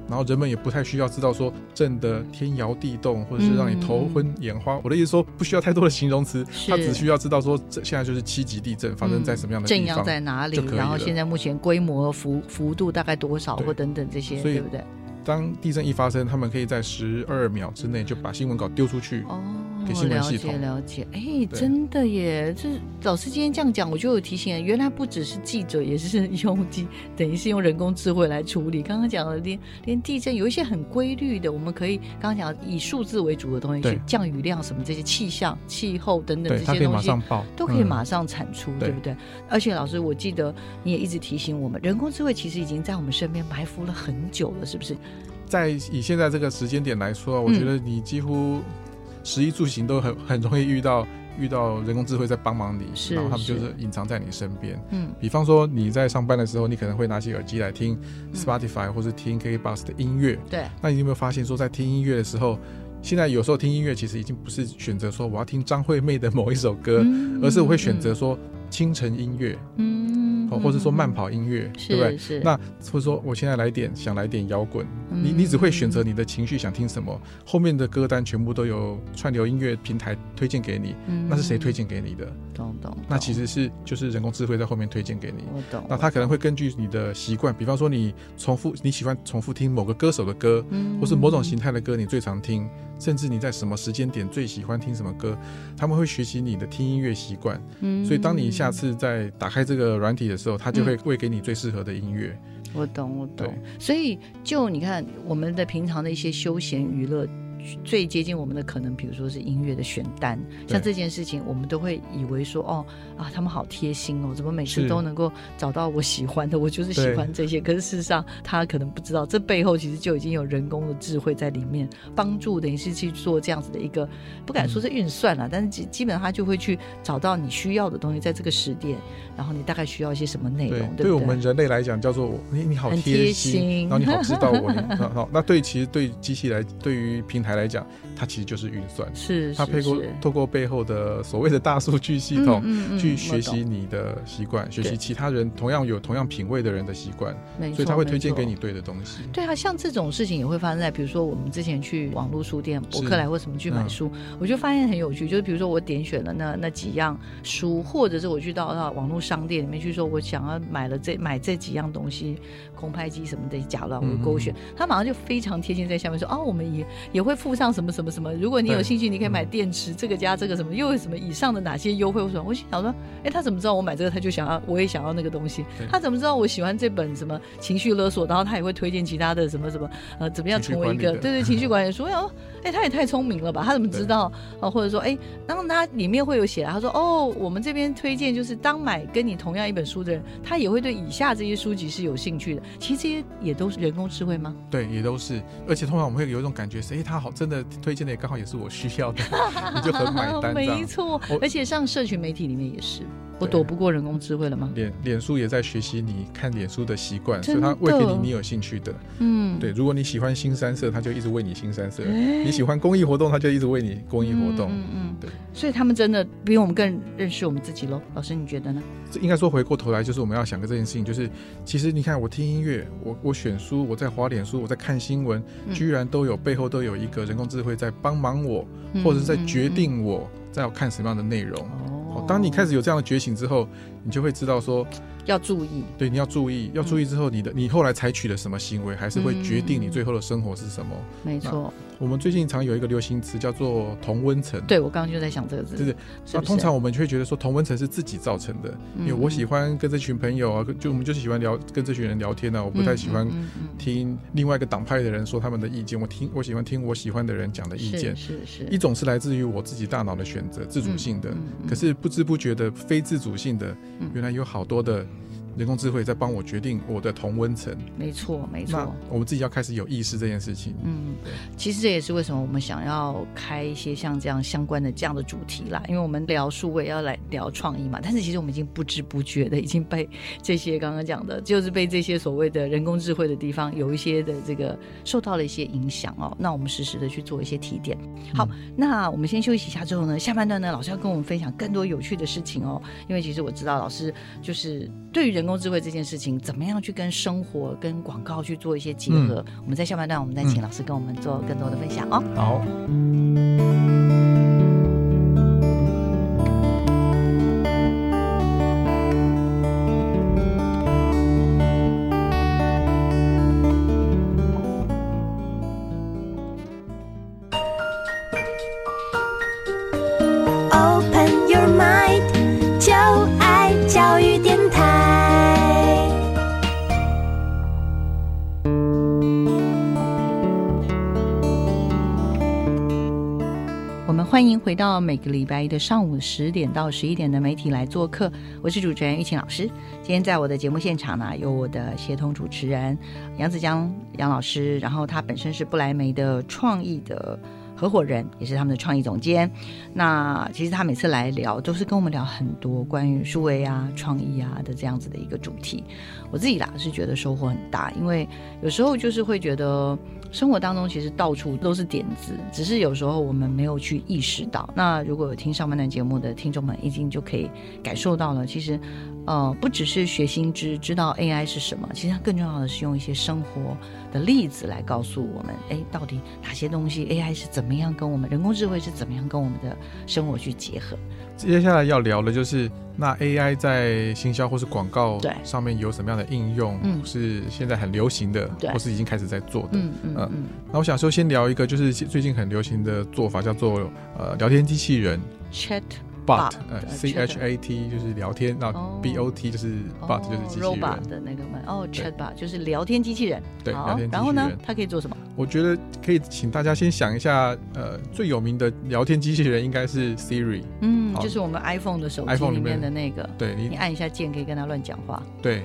Speaker 4: 然后人们也不太需要知道说震得天摇地动，或者是让你头昏眼花。我的意思说，不需要太多的形容词，他只需要知道说这现在就是七级地震发生在什么样的
Speaker 3: 震央
Speaker 4: 地方。
Speaker 3: 在哪里？然后
Speaker 4: 了
Speaker 3: 现在目前规模幅幅度大概多少，或等等这些，对不对？
Speaker 4: 当地震一发生，他们可以在十二秒之内就把新闻稿丢出去。
Speaker 3: 哦，
Speaker 4: 给新闻
Speaker 3: 了解
Speaker 4: 系统
Speaker 3: 了解，哎，真的耶！这老师今天这样讲，我就有提醒了，原来不只是记者，也是 用机，等于是用人工智慧来处理。刚刚讲的连连地震有一些很规律的，我们可以刚刚讲以数字为主的东西，
Speaker 4: 对
Speaker 3: 去降雨量什么这些气象、气候等等这些东西。
Speaker 4: 马上报，嗯
Speaker 3: 都可以马上产出，对
Speaker 4: 对
Speaker 3: 不对？而且老师，我记得你也一直提醒我们，人工智慧其实已经在我们身边埋伏了很久了，是不是？
Speaker 4: 在以现在这个时间点来说，我
Speaker 3: 嗯
Speaker 4: 觉得你几乎食衣住行都很很容易遇到遇到人工智慧在帮忙你，然后他们就是。隐藏在你身边。
Speaker 3: 嗯。
Speaker 4: 比方说你在上班的时候，你可能会拿起耳机来听
Speaker 3: 嗯。
Speaker 4: Spotify 或是听 KKBox 的音乐。
Speaker 3: 对，
Speaker 4: 那你有没有发现说，在听音乐的时候，现在有时候听音乐其实已经不是选择说我要听张惠妹的某一首歌，
Speaker 3: 嗯。
Speaker 4: 而是我会选择说清晨音乐，
Speaker 3: 嗯，
Speaker 4: 哦，或者说慢跑音乐，
Speaker 3: 是
Speaker 4: 对不对？
Speaker 3: 是，
Speaker 4: 那或者说我现在来点想来点摇滚，你
Speaker 3: 嗯
Speaker 4: 你只会选择你的情绪想听什么，后面的歌单全部都有串流音乐平台推荐给你，
Speaker 3: 嗯
Speaker 4: 那是谁推？荐给你的？
Speaker 3: 懂懂。
Speaker 4: 那其实是就是人工智慧在后面推荐给你。
Speaker 3: 我懂。
Speaker 4: 那他可能会根据你的习惯，比方说你重复你喜欢重复听某个歌手的歌，
Speaker 3: 嗯
Speaker 4: 或是某种形态的歌你最常听，甚至你在什么时间点最喜欢听什么歌，他们会学习你的听音乐习惯。
Speaker 3: 嗯
Speaker 4: 所以当你下次再打开这个软体的时候，它就会喂给你最适合的音乐。
Speaker 3: 我懂，我懂。所以就你看，我们的平常的一些休闲娱乐。最接近我们的可能，比如说是音乐的选单，像这件事情，我们都会以为说，哦啊，他们好贴心哦，怎么每次都能够找到我喜欢的，我就是喜欢这些。可是事实上，他可能不知道，这背后其实就已经有人工的智慧在里面帮助，等于是去做这样子的一个，不敢说是运算啦，但是基基本上他就会去找到你需要的东西，在这个时点，然后你大概需要一些什么内容，，对不对？
Speaker 4: 对我们人类来讲叫做你你好
Speaker 3: 很
Speaker 4: 贴
Speaker 3: 贴心
Speaker 4: 然后你好知道我，好。那对其实对机器来，对于平台来讲，它其实就是运算。
Speaker 3: 是
Speaker 4: 它配过透过背后的所谓的大数据系统，
Speaker 3: 嗯嗯嗯
Speaker 4: 去学习你的习惯，学习其他人同样有同样品味的人的习惯，所以他会推荐给你对的东西。
Speaker 3: 对啊，像这种事情也会发生在，比如说我们之前去网络书店、博客来或什么去买
Speaker 4: 嗯
Speaker 3: 书，我就发现很有趣，就是比如说我点选了那那几样书，或者是我去到到网络商店里面去说，我想要买了这买这几样东西，空拍机什么的，假乱我就勾选，他马上就非常贴心在下面说，哦，我们也也会附上什么什么什么，如果你有兴趣，你可以买
Speaker 4: 嗯
Speaker 3: 电池，这个加这个什么，又有什么以上的哪些优惠或什么，我心想说，哎，他怎么知道我买这个，他就想要，我也想要那个东西，他怎么知道我喜欢这本什么情绪勒索，然后他也会推荐其他的什么什么，呃，怎么样成为一个对对情绪管理书？哦，哎，他也太聪明了吧？他怎么知道？啊，或者说，哎，然后他里面会有写啊，他说，哦，我们这边推荐就是当买跟你同样一本书的人，他也会对以下这些书籍是有兴趣的。其实这些也都是人工智慧吗？
Speaker 4: 对，也都是，而且通常我们会有一种感觉是，哎，他好，真的推荐的也刚好也是我需要的，你就很买单
Speaker 3: 没。错，而且上社群媒体里面也是，我躲不过人工智慧了吗？
Speaker 4: 脸脸书也在学习你看脸书的习惯，所以它喂给你你有兴趣的。
Speaker 3: 嗯，
Speaker 4: 对，如果你喜欢新三色，它就一直喂你新三色；
Speaker 3: 哎
Speaker 4: 你喜欢公益活动，它就一直喂你公益活动。
Speaker 3: 嗯嗯，
Speaker 4: 对，
Speaker 3: 所以他们真的比我们更认识我们自己喽。老师，你觉得呢？
Speaker 4: 这应该说回过头来，就是我们要想个这件事情，就是其实你看，我听音乐，我我选书，我在滑脸书，我在看新闻，
Speaker 3: 嗯
Speaker 4: 居然都有背后都有一个人工智慧在帮忙我，
Speaker 3: 嗯
Speaker 4: 或者是在决定我在要看什么样的内容。当你开始有这样的觉醒之后，你就会知道说，
Speaker 3: 要注意，
Speaker 4: 对，你要注意，要注意之后，你的你后来采取了什么行为，还是会决定你
Speaker 3: 嗯
Speaker 4: 最后的生活是什么。
Speaker 3: 没错。
Speaker 4: 我们最近常有一个流行词叫做同温层。
Speaker 3: 对我刚刚就在想这个字，
Speaker 4: 对对。那通常我们就会觉得说同温层是自己造成的，因为我喜欢跟这群朋友啊，就我们就是喜欢聊跟这群人聊天啊，我不太喜欢听另外一个党派的人说他们的意见，我听我喜欢听我喜欢的人讲的意见。
Speaker 3: 是是是。
Speaker 4: 一种是来自于我自己大脑的选择，自主性的，可是不知不觉的非自主性的，
Speaker 3: 嗯。
Speaker 4: 原来有好多的人工智慧在帮我决定我的同温层。
Speaker 3: 没错没错。
Speaker 4: 我们自己要开始有意识这件事情。
Speaker 3: 嗯
Speaker 4: 对，
Speaker 3: 其实这也是为什么我们想要开一些像这样相关的这样的主题啦，因为我们聊数位要来聊创意嘛，但是其实我们已经不知不觉的已经被这些刚刚讲的，就是被这些所谓的人工智慧的地方有一些的这个受到了一些影响哦。那我们实时的去做一些提点。好，那我们先休息一下之后呢，下半段呢，老师要跟我们分享更多有趣的事情哦。因为其实我知道老师就是对于人工智慧这件事情，怎么样去跟生活、跟广告去做一些结合。我们在下半段，我们再请老师跟我们做更多的分享哦。
Speaker 4: 好，
Speaker 3: 回到每个礼拜一的上午十点到十一点的媒体来做客，我是主持人玉琴老师。今天在我的节目现场呢，有我的协同主持人杨子江杨老师，然后他本身是不来梅的创意的合伙人，也是他们的创意总监。那其实他每次来聊，都是跟我们聊很多关于数位啊、创意啊的这样子的一个主题。我自己啦是觉得收获很大，因为有时候就是会觉得生活当中其实到处都是点子，只是有时候我们没有去意识到。那如果有听上半段节目的听众们，已经就可以感受到了，其实呃不只是学新知，知道 AI 是什么，其实它更重要的是用一些生活的例子来告诉我们，哎，到底哪些东西 AI 是怎么样跟我们人工智慧是怎么样跟我们的生活去结合。
Speaker 4: 接下来要聊的就是那 AI 在行销或是广告上面有什么样的应用，
Speaker 3: 嗯。
Speaker 4: 是现在很流行的，或是已经开始在做的。
Speaker 3: 嗯嗯
Speaker 4: 嗯
Speaker 3: 嗯。
Speaker 4: 那我想说，先聊一个就是最近很流行的做法，叫做呃聊天机器人
Speaker 3: ，Chat bot，Bot，
Speaker 4: 呃 C H A T 就是聊天，那
Speaker 3: 哦
Speaker 4: B O T 就是 bot 就是机器人。
Speaker 3: robot 的那个嘛，哦，chatbot 就是聊天机器人。
Speaker 4: 对聊天机器人
Speaker 3: 然后呢，它可以做什么？
Speaker 4: 我觉得可以请大家先想一下，呃，最有名的聊天机器人应该是 Siri。
Speaker 3: 嗯，就是我们 iPhone 的手机
Speaker 4: iPhone
Speaker 3: 里
Speaker 4: 里面
Speaker 3: 面的那个，
Speaker 4: 对你，
Speaker 3: 你按一下键可以跟他乱讲话，
Speaker 4: 对，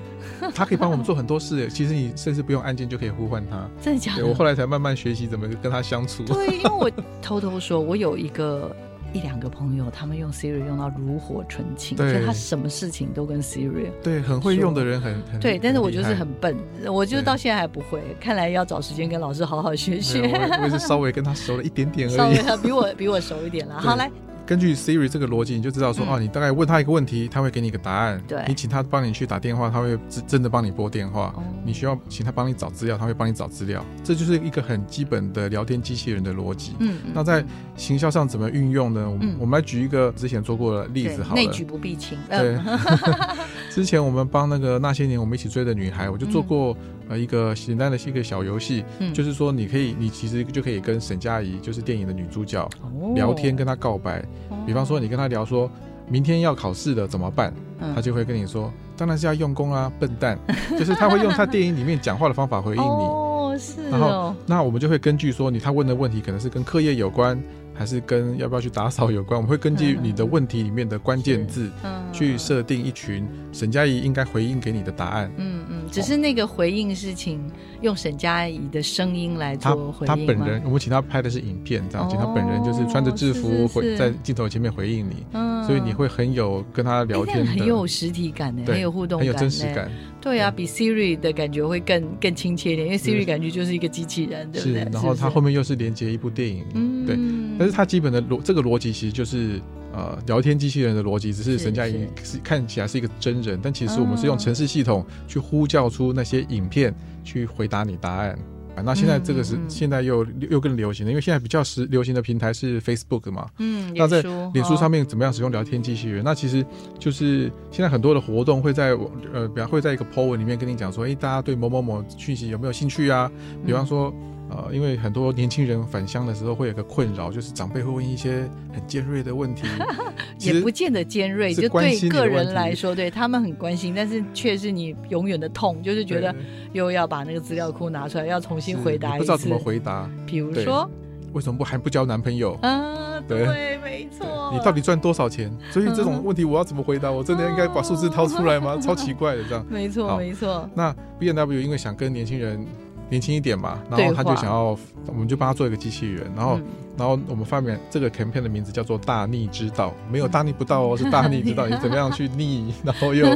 Speaker 4: 它可以帮我们做很多事。其实你甚至不用按键就可以呼唤它。
Speaker 3: 真的假的？
Speaker 4: 我后来才慢慢学习怎么跟它相处。
Speaker 3: 对，因为我偷偷说，我有一个一两个朋友，他们用 Siri 用到炉火纯青，
Speaker 4: 对
Speaker 3: 所以他什么事情都跟 Siri。
Speaker 4: 对，很会用的人很很
Speaker 3: 对，但是我就是很笨，我就到现在还不会，看来要找时间跟老师好好学学。
Speaker 4: 我是稍微跟他熟了一点点而已
Speaker 3: 微。比我比我熟一点了。好，来，
Speaker 4: 根据 Siri 这个逻辑，你就知道说，
Speaker 3: 嗯
Speaker 4: 哦，你大概问他一个问题，他会给你一个答案。
Speaker 3: 对
Speaker 4: 你请他帮你去打电话，他会真真的帮你拨电话。
Speaker 3: 哦
Speaker 4: 你需要请他帮你找资料，他会帮你找资料。这就是一个很基本的聊天机器人的逻辑。
Speaker 3: 嗯，嗯
Speaker 4: 那在行销上怎么运用呢？我们、
Speaker 3: 嗯
Speaker 4: 我们来举一个之前做过的例子好了。
Speaker 3: 内举不避亲。
Speaker 4: 对
Speaker 3: 嗯，
Speaker 4: 之前我们帮那个那些年我们一起追的女孩，我就做过、呃一个简单的一个小游戏，
Speaker 3: 嗯
Speaker 4: 就是说你可以，你其实就可以跟沈佳宜，就是电影的女主角
Speaker 3: 哦
Speaker 4: 聊天，跟她告白。比方说你跟她聊说。明天要考试了怎么办？
Speaker 3: 嗯
Speaker 4: 她就会跟你说，当然是要用功啊，笨蛋！就是她会用她电影里面讲话的方法回应你。
Speaker 3: 哦，是
Speaker 4: 然后
Speaker 3: 哦，
Speaker 4: 那我们就会根据说你她问的问题可能是跟课业有关，还是跟要不要去打扫有关，我们会根据你的问题里面的关键字
Speaker 3: 嗯
Speaker 4: 去设定一群沈佳宜应该回应给你的答案。
Speaker 3: 嗯嗯，只是那个回应是请用沈佳宜的声音来
Speaker 4: 他
Speaker 3: 做回应吗
Speaker 4: 他本人，我们请他拍的是影片，这样，请他本人就是穿着制
Speaker 3: 哦
Speaker 4: 服回在镜头前面回应你，
Speaker 3: 嗯
Speaker 4: 所以你会很有跟他聊天
Speaker 3: 很有实体感呢，
Speaker 4: 对
Speaker 3: 很有互动
Speaker 4: 很，有真实感。。
Speaker 3: 对啊，比 Siri 的感觉会更更亲切一点，因为 Siri 感觉就是一个机器人，对不
Speaker 4: 是
Speaker 3: 对？，
Speaker 4: 然后他
Speaker 3: 是不是？
Speaker 4: 后面又是连接一部电影，
Speaker 3: 嗯。
Speaker 4: 对，但是它基本的逻这个逻辑其实就是呃聊天机器人的逻辑，只是
Speaker 3: 是
Speaker 4: 沈佳宜是。看起来是一个真人，但其实我们是用城市系统去呼叫出那些影片去回答你答案。啊，那现在这个是、
Speaker 3: 嗯嗯嗯
Speaker 4: 现在又又更流行了，因为现在比较时流行的平台是 Facebook 嘛，
Speaker 3: 嗯，
Speaker 4: 那在脸书上
Speaker 3: 面
Speaker 4: 面怎么样使用聊天机器人？那其实就是现在很多的活动会在呃，比方会在一个 po 文里面跟你讲说，诶，大家对某某某讯息有没有兴趣啊？比方说，呃，因为很多年轻人返乡的时候会有个困扰，就是长辈会问一些很尖锐的问题，
Speaker 3: 也不见得尖锐，就对个人来说，对他们很关心，但是却是你永远的痛，就是觉得又要把那个资料库拿出来，要重新回答一次。
Speaker 4: 不知道怎么回答，
Speaker 3: 比如说，
Speaker 4: 为什么不还不交男朋友？
Speaker 3: 啊，
Speaker 4: 对
Speaker 3: 对，没错，
Speaker 4: 你到底赚多少钱？所以这种问题我要怎么回答？我真的应该把数字掏出来吗？超奇怪的这样。
Speaker 3: 没错，没错，
Speaker 4: 那 B N W 因为想跟年轻人年轻一点嘛，然后他就想要，我们就帮他做一个机器人，然后、
Speaker 3: 嗯
Speaker 4: 然后我们发明这个 campaign 的名字叫做“大逆之道”，没有大逆不道哦，是大逆之道，你怎么样去逆，然后又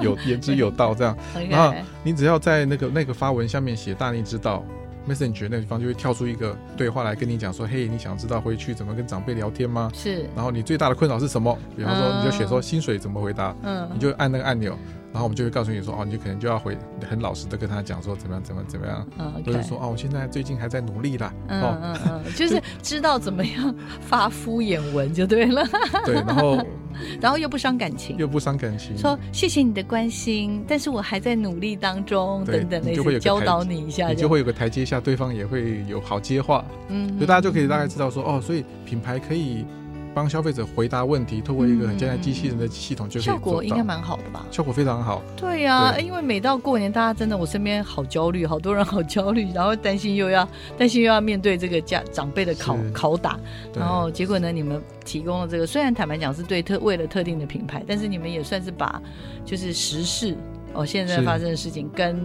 Speaker 4: 有言之有道这样。然后你只要在那个那个发文下面写“大逆之道”。Messenger 那个地方就会跳出一个对话来跟你讲说，嘿，你想知道回去怎么跟长辈聊天吗？
Speaker 3: 是，
Speaker 4: 然后你最大的困扰是什么？比方说，你就写说薪水怎么回答，
Speaker 3: 嗯
Speaker 4: 你就按那个按钮，然后我们就会告诉你说，哦，你就可能就要回很老实的跟他讲说怎么样怎么样怎么样，
Speaker 3: 嗯
Speaker 4: 或者
Speaker 3: OK
Speaker 4: 说哦，我现在最近还在努力啦，
Speaker 3: 嗯
Speaker 4: 哦，
Speaker 3: 嗯嗯，就是知道怎么样发敷衍文就对了，
Speaker 4: 对，然后
Speaker 3: 然后又不伤感情。
Speaker 4: 又不伤感情，
Speaker 3: 说谢谢你的关心，但是我还在努力当中，等等，类
Speaker 4: 你就会有个台
Speaker 3: 似教导你一下，
Speaker 4: 你就会有个台阶下，对方也会有好接话，
Speaker 3: 嗯，
Speaker 4: 所以大家就可以大概知道说，哦，所以品牌可以帮消费者回答问题，透过一个很简单的机器人的系统就可以
Speaker 3: 效果应该蛮好的吧？
Speaker 4: 效果非常好，
Speaker 3: 对呀、
Speaker 4: 对。
Speaker 3: 因为每到过年，大家真的，我身边好焦虑，好多人好焦虑，然后担心又要 担心又要面对这个家长辈的拷拷打，然后结果呢，你们提供了这个，虽然坦白讲是对特为了特定的品牌，但是你们也算是把就是时事。哦，现在发生的事情跟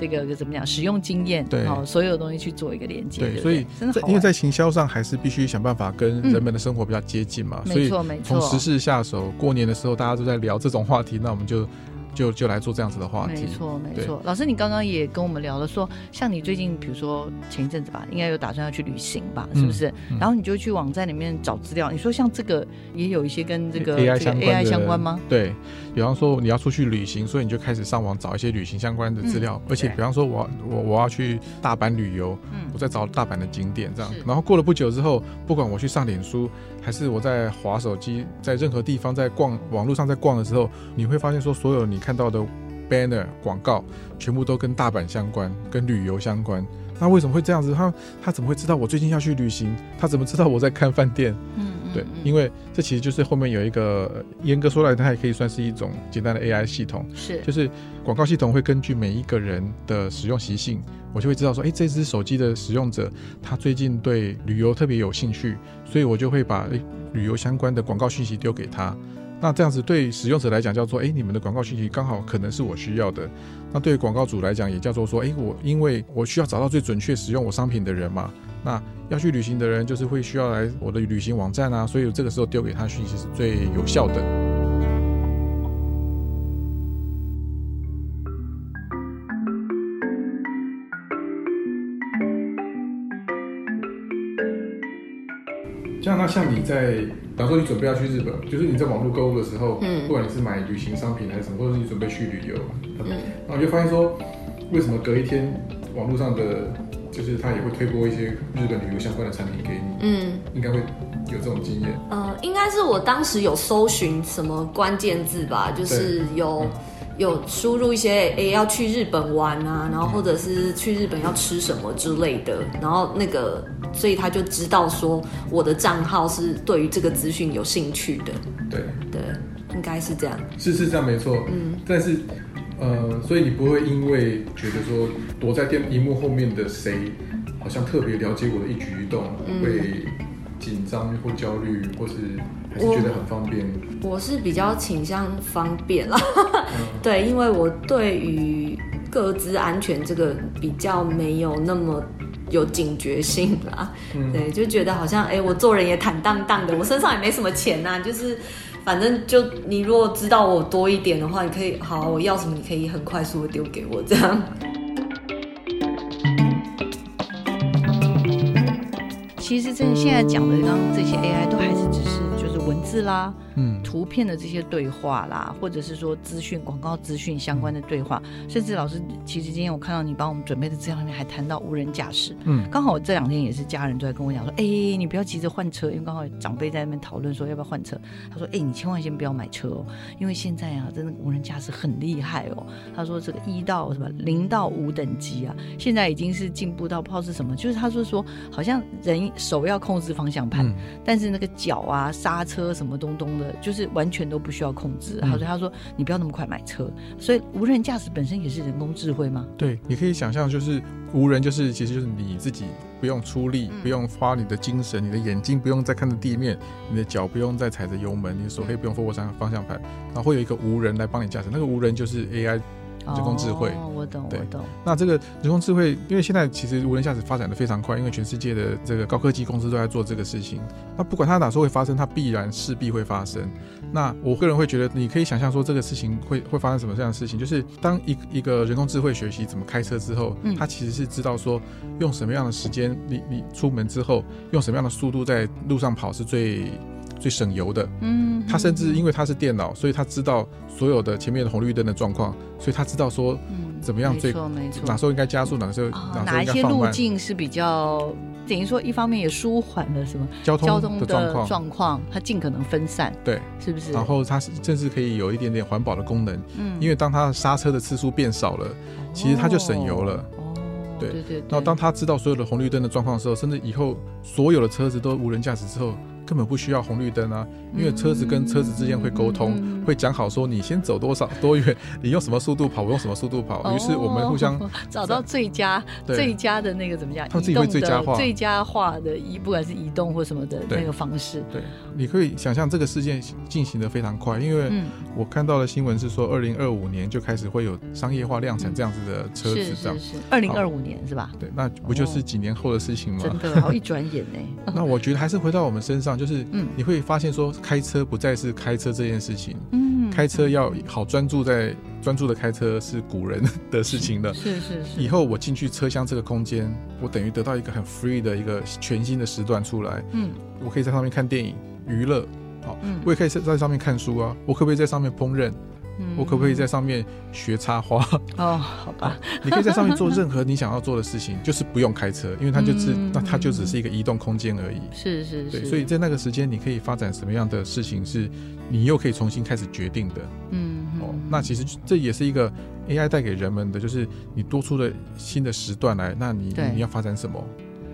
Speaker 3: 这个怎么讲，使用经验，
Speaker 4: 对。
Speaker 3: 哦，所有东西去做一个连接，对不
Speaker 4: 所以
Speaker 3: 真的
Speaker 4: 因为在行销上还是必须想办法跟
Speaker 3: 嗯。
Speaker 4: 人们的生活比较接近嘛，所以
Speaker 3: 没错没错，
Speaker 4: 从时事下手，过年的时候大家都在聊这种话题，那我们就就就来做这样子的话题。
Speaker 3: 没错，没错。老师，你刚刚也跟我们聊了说，像你最近，比如说前一阵子吧，应该有打算要去旅行吧，是不是？
Speaker 4: 嗯
Speaker 3: 然后你就去网站里面找资料。你说像这个也有一些跟这个
Speaker 4: AI 相关
Speaker 3: AI 相关吗？？
Speaker 4: 对，比方说你要出去旅行，所以你就开始上网找一些旅行相关的资料，而且比方说我我我要去大阪旅游，
Speaker 3: 嗯
Speaker 4: 我在找大阪的景点这样，然后过了不久之后，不管我去上脸书，还是我在划手机，在任何地方在逛网络上在逛的时候，你会发现说，所有你看到的 banner 广告，全部都跟大阪相关，跟旅游相关。那为什么会这样子？他他怎么会知道我最近要去旅行？他怎么知道我在看饭店？
Speaker 3: 嗯嗯
Speaker 4: 对，
Speaker 3: 嗯
Speaker 4: 因为这其实就是后面有一个呃严格说来，它也可以算是一种简单的 AI 系统，
Speaker 3: 是
Speaker 4: 就是广告系统会根据每一个人的使用习性，我就会知道说，诶，这只手机的使用者他最近对旅游特别有兴趣，所以我就会把诶旅游相关的广告信息丢给他。那这样子对使用者来讲叫做，诶，你们的广告信息刚好可能是我需要的。那对广告主来讲也叫做说，诶，我因为我需要找到最准确使用我商品的人嘛，那要去旅行的人，就是会需要来我的旅行网站啊，所以这个时候丢给他讯息是最有效的。这样，那像你在，假如说你准备要去日本，就是你在网络购物的时候，
Speaker 5: 嗯。
Speaker 4: 不管你是买旅行商品还是什么，或者是你准备去旅游，
Speaker 5: 嗯。
Speaker 4: 然后你就发现说，为什么隔一天网络上的，就是他也会推播一些日本旅游相关的产品给你，
Speaker 5: 嗯，
Speaker 4: 应该会有这种经验。
Speaker 5: 呃，应该是我当时有搜寻什么关键字吧，就是有有输入一些诶要去日本玩啊，然后或者是去日本要吃什么之类的，然后那个，所以他就知道说我的账号是对于这个资讯有兴趣的，
Speaker 4: 对，
Speaker 5: 对，应该是这样。
Speaker 4: 是是这样没错，
Speaker 5: 嗯，
Speaker 4: 但是，呃，所以你不会因为觉得说躲在电荧幕后面的谁好像特别了解我的一举一动，
Speaker 5: 嗯。
Speaker 4: 会紧张或焦虑，或是还是觉得很方便。
Speaker 5: 我是比较倾向方便啦，
Speaker 4: 嗯
Speaker 5: 对，因为我对于各自安全这个比较没有那么有警觉性啦，
Speaker 4: 嗯
Speaker 5: 对，就觉得好像哎、我做人也坦荡荡的，我身上也没什么钱呐、就是反正就你如果知道我多一点的话，你可以好，我要什么你可以很快速的丢给我这样。
Speaker 3: 其实这现在讲的刚刚这些 AI 都还是只是字啦、
Speaker 4: 嗯，
Speaker 3: 图片的这些对话啦，或者是说资讯、广告资讯相关的对话，甚至老师，其实今天我看到你帮我们准备的资料里面还谈到无人驾驶。
Speaker 4: 嗯
Speaker 3: 刚好我这两天也是家人都在跟我讲说，哎、你不要急着换车，因为刚好长辈在那边讨论说要不要换车。他说，哎、你千万先不要买车哦，因为现在啊，真的无人驾驶很厉害哦。他说这个一到什么零到五等级啊，现在已经是进步到不知道是什么，就是他说说好像人手要控制方向盘，
Speaker 4: 嗯
Speaker 3: 但是那个脚啊、刹车什么东东的，就是完全都不需要控制。
Speaker 4: 嗯
Speaker 3: 他说他说你不要那么快买车，所以无人驾驶本身也是人工智慧吗？
Speaker 4: 对，你可以想象，就是无人，就是其实就是你自己不用出力，
Speaker 3: 嗯
Speaker 4: 不用花你的精神，你的眼睛不用再看着地面，你的脚不用再踩着油门，你的手可以不用握上方向盘，然后会有一个无人来帮你驾驶，那个无人就是 AI 人工智慧。
Speaker 3: 哦，我懂，我懂。
Speaker 4: 那这个人工智慧，因为现在其实无人驾驶发展的非常快，因为全世界的这个高科技公司都在做这个事情。那不管它哪时候会发生，它必然势必会发生。那我个人会觉得，你可以想象说这个事情会会发生什么这样的事情，就是当一一个人工智慧学习怎么开车之后
Speaker 3: 嗯，
Speaker 4: 它其实是知道说用什么样的时间，你你出门之后用什么样的速度在路上跑是最最省油的。
Speaker 3: 嗯，
Speaker 4: 他甚至因为他是电脑，所以他知道所有的前面的红绿灯的状况，所以他知道说
Speaker 3: 嗯
Speaker 4: 怎么样最
Speaker 3: 没错没错。
Speaker 4: 哪时候应该加速，哪时候
Speaker 3: 啊
Speaker 4: 哪
Speaker 3: 一些路径是比较等于说一方面也舒缓了什么
Speaker 4: 交
Speaker 3: 交通
Speaker 4: 通的状况，
Speaker 3: 状况，它尽可能分散，
Speaker 4: 对，
Speaker 3: 是不是？
Speaker 4: 然后它是甚至可以有一点点环保的功能，
Speaker 3: 嗯
Speaker 4: 因为当它刹车的次数变少了，其实它就省油了。
Speaker 3: 哦，
Speaker 4: 对
Speaker 3: 对对。
Speaker 4: 然后当他知道所有的红绿灯的状况的时候，甚至以后所有的车子都无人驾驶之后，根本不需要红绿灯啊，因为车子跟车子之间会沟通，
Speaker 3: 嗯
Speaker 4: 会讲好说你先走多少多远，你用什么速度跑，我用什么速度跑，于是我们互相
Speaker 3: 哦找到最佳最佳的那个怎么讲？
Speaker 4: 他们自己会最佳化
Speaker 3: 最佳化的移，不管是移动或什么的那个方式。
Speaker 4: 对，你可以想象这个事件进行的非常快，因为
Speaker 3: 嗯，
Speaker 4: 我看到的新闻是说，二零二五年就开始会有商业化量产这样子的车子，这样
Speaker 3: 是。是，二零二五年是吧？
Speaker 4: 对，那不就是几年后的事情吗？
Speaker 3: 真的好一转眼呢。
Speaker 4: 那我觉得还是回到我们身上，就是
Speaker 3: 嗯。
Speaker 4: 你会发现说，开车不再是开车这件事情，
Speaker 3: 嗯，
Speaker 4: 开车要好专注在专注的开车是古人的事情了。
Speaker 3: 是是是，
Speaker 4: 以后我进去车厢这个空间，我等于得到一个很 free 的一个全新的时段出来，
Speaker 3: 嗯。
Speaker 4: 我可以在上面看电影、娱乐，好，
Speaker 3: 嗯。
Speaker 4: 我也可以在在上面看书啊，我可不可以在上面烹饪？
Speaker 3: 嗯
Speaker 4: 我可不可以在上面学插花？
Speaker 3: 哦，好吧，
Speaker 4: 你可以在上面做任何你想要做的事情，就是不用开车，因为它就只
Speaker 3: 嗯
Speaker 4: 那它就只是一个移动空间而已。
Speaker 3: 是是
Speaker 4: 对，
Speaker 3: 是，
Speaker 4: 所以在那个时间，你可以发展什么样的事情，是你又可以重新开始决定的。
Speaker 3: 嗯
Speaker 4: 哦，那其实这也是一个 AI 带给人们的，就是你多出了新的时段来，那你你要发展什么？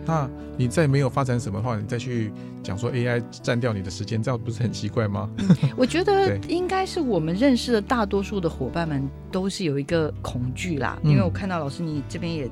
Speaker 4: 那你再没有发展什么的话，你再去讲说 AI 占掉你的时间，这样不是很奇怪吗？
Speaker 3: 我觉得 应该是我们认识的大多数的伙伴们都是有一个恐惧啦，
Speaker 4: 嗯。
Speaker 3: 因为我看到老师你这边也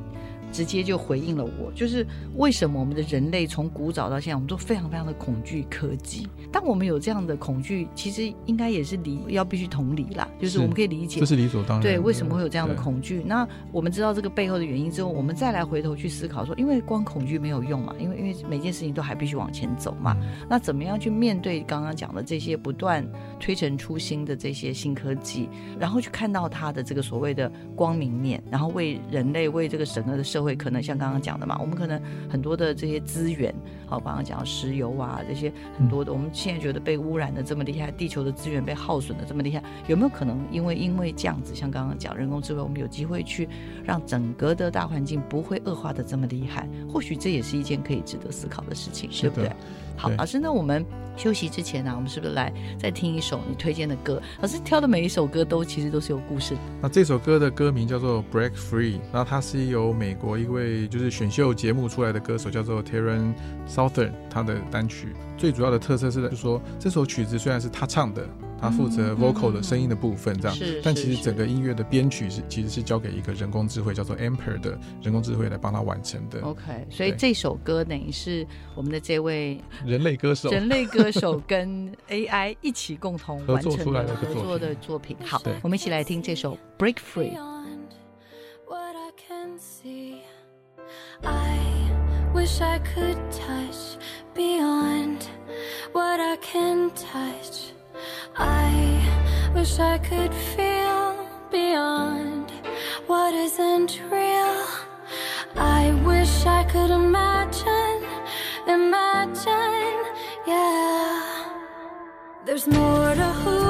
Speaker 3: 直接就回应了我，就是为什么我们的人类从古早到现在，我们都非常非常的恐惧科技。当我们有这样的恐惧，其实应该也是理要必须同理啦，就是
Speaker 4: 是
Speaker 3: 我们可以理解
Speaker 4: 这是理所当然。
Speaker 3: 对，为什么会有这样的恐惧？那我们知道这个背后的原因之后，我们再来回头去思考说，因为光恐惧没有用嘛，因为因为每件事情都还必须往前走嘛。
Speaker 4: 嗯
Speaker 3: 那怎么样去面对刚刚讲的这些不断推陈出新的这些新科技，然后去看到它的这个所谓的光明面，然后为人类为这个整个的社会，可能像刚刚讲的嘛，我们可能很多的这些资源，好，刚刚讲石油啊这些很多的，我们现在觉得被污染的这么厉害，地球的资源被耗损的这么厉害，有没有可能因为因为这样子，像刚刚讲人工智慧，我们有机会去让整个的大环境不会恶化的这么厉害？或许这也是一件可以值得思考的事情，对不对
Speaker 4: 的？
Speaker 3: 好，老师，那我们休息之前呢、我们是不是来再听一首你推荐的歌？老师挑的每一首歌都其实都是有故事。
Speaker 4: 那这首歌的歌名叫做《Break Free》，然后它是由美国一位就是选秀节目出来的歌手叫做 Taron Southern，他的单曲最主要的特色是，就是说这首曲子虽然是他唱的，他负责
Speaker 3: 嗯
Speaker 4: vocal
Speaker 3: 嗯
Speaker 4: 的声音的部分这样，
Speaker 3: 是
Speaker 4: 但其实整个音乐的编曲是其实是交给一个人工智慧叫做 Ampere 的人工智慧来帮他完成的
Speaker 3: OK，所以这首歌等于是我们的这位
Speaker 4: 人类歌手。
Speaker 3: 人类歌手跟 AI 一起共同
Speaker 4: 合
Speaker 3: 完成
Speaker 4: 作出来的
Speaker 3: 合作的作品。好，我们一起来听这首《Break Free》。
Speaker 6: beyond what I can see. I wish I could touch beyond what I can touch. I wish I could feel beyond what isn't real. I wish I could imagine, imagine, yeah. There's more to who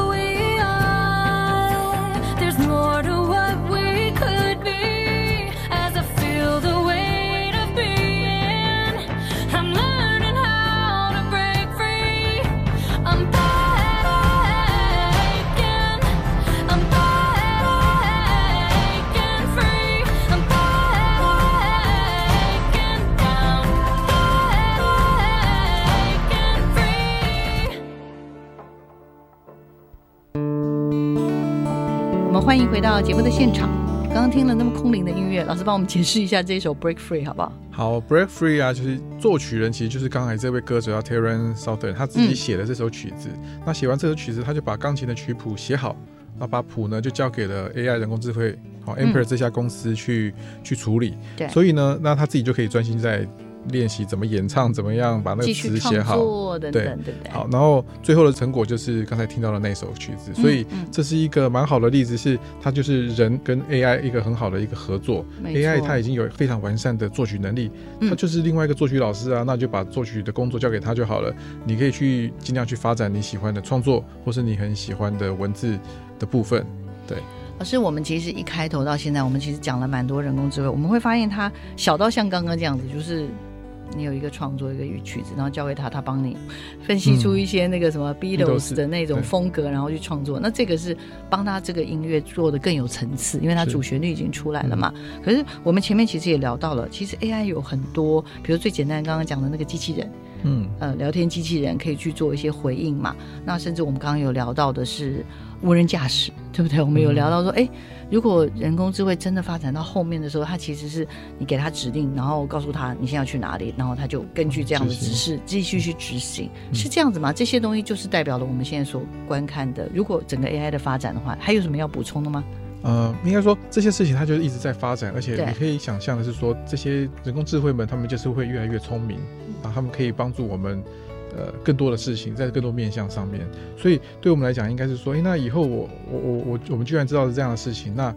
Speaker 3: 欢迎回到节目的现场。刚刚听了那么空灵的音乐，老师帮我们解释一下这首《Break Free》好不好？
Speaker 4: 好，Break Free 啊，就是作曲人其实就是刚才这位歌手叫 Taren Southern，他自己
Speaker 3: 嗯
Speaker 4: 写的这首曲子。那写完这首曲子，他就把钢琴的曲谱写好，那把谱呢就交给了 AI 人工智慧，好、
Speaker 3: 嗯
Speaker 4: Ampere 这家公司去、去处理。
Speaker 3: 对
Speaker 4: 所以呢，那他自己就可以专心在练习怎么演唱，怎么样把那个词写好。
Speaker 3: 作等等，
Speaker 4: 对
Speaker 3: 对对？
Speaker 4: 好，然后最后的成果就是刚才听到的那首曲子，所以
Speaker 3: 嗯
Speaker 4: 这是一个蛮好的例子，是它就是人跟 AI 一个很好的一个合作。AI 它已经有非常完善的作曲能力，
Speaker 3: 嗯
Speaker 4: 它就是另外一个作曲老师啊，那就把作曲的工作交给他就好了。你可以去尽量去发展你喜欢的创作，或是你很喜欢的文字的部分。
Speaker 3: 对老师，我们其实一开头到现在，我们其实讲了蛮多人工智慧，我们会发现它小到像刚刚这样子，就是你有一个创作一个曲子，然后交给他，他帮你分析出一些那个什么 Beatles 的那种风格，然后去创作。那这个是帮他这个音乐做的更有层次，因为
Speaker 4: 他
Speaker 3: 主旋律已经出来了嘛。可是我们前面其实也聊到了，其实 AI 有很多，比如最简单刚刚讲的那个机器人，
Speaker 4: 嗯，
Speaker 3: 呃，聊天机器人可以去做一些回应嘛。那甚至我们刚刚有聊到的是无人驾驶，对不对？我们有聊到说，哎、如果人工智慧真的发展到后面的时候，它其实是你给它指令，然后告诉他你现在要去哪里，然后它就根据这样的指示继续去执行，
Speaker 4: 嗯
Speaker 3: 是这样子吗？这些东西就是代表了我们现在所观看的。如果整个 AI 的发展的话，还有什么要补充的吗？
Speaker 4: 呃，应该说这些事情它就是一直在发展，而且你可以想象的是说，这些人工智慧们他们就是会越来越聪明，啊，他们可以帮助我们。呃，更多的事情在更多面向上面，所以对我们来讲，应该是说，诶，那以后我我我我我们居然知道是这样的事情，那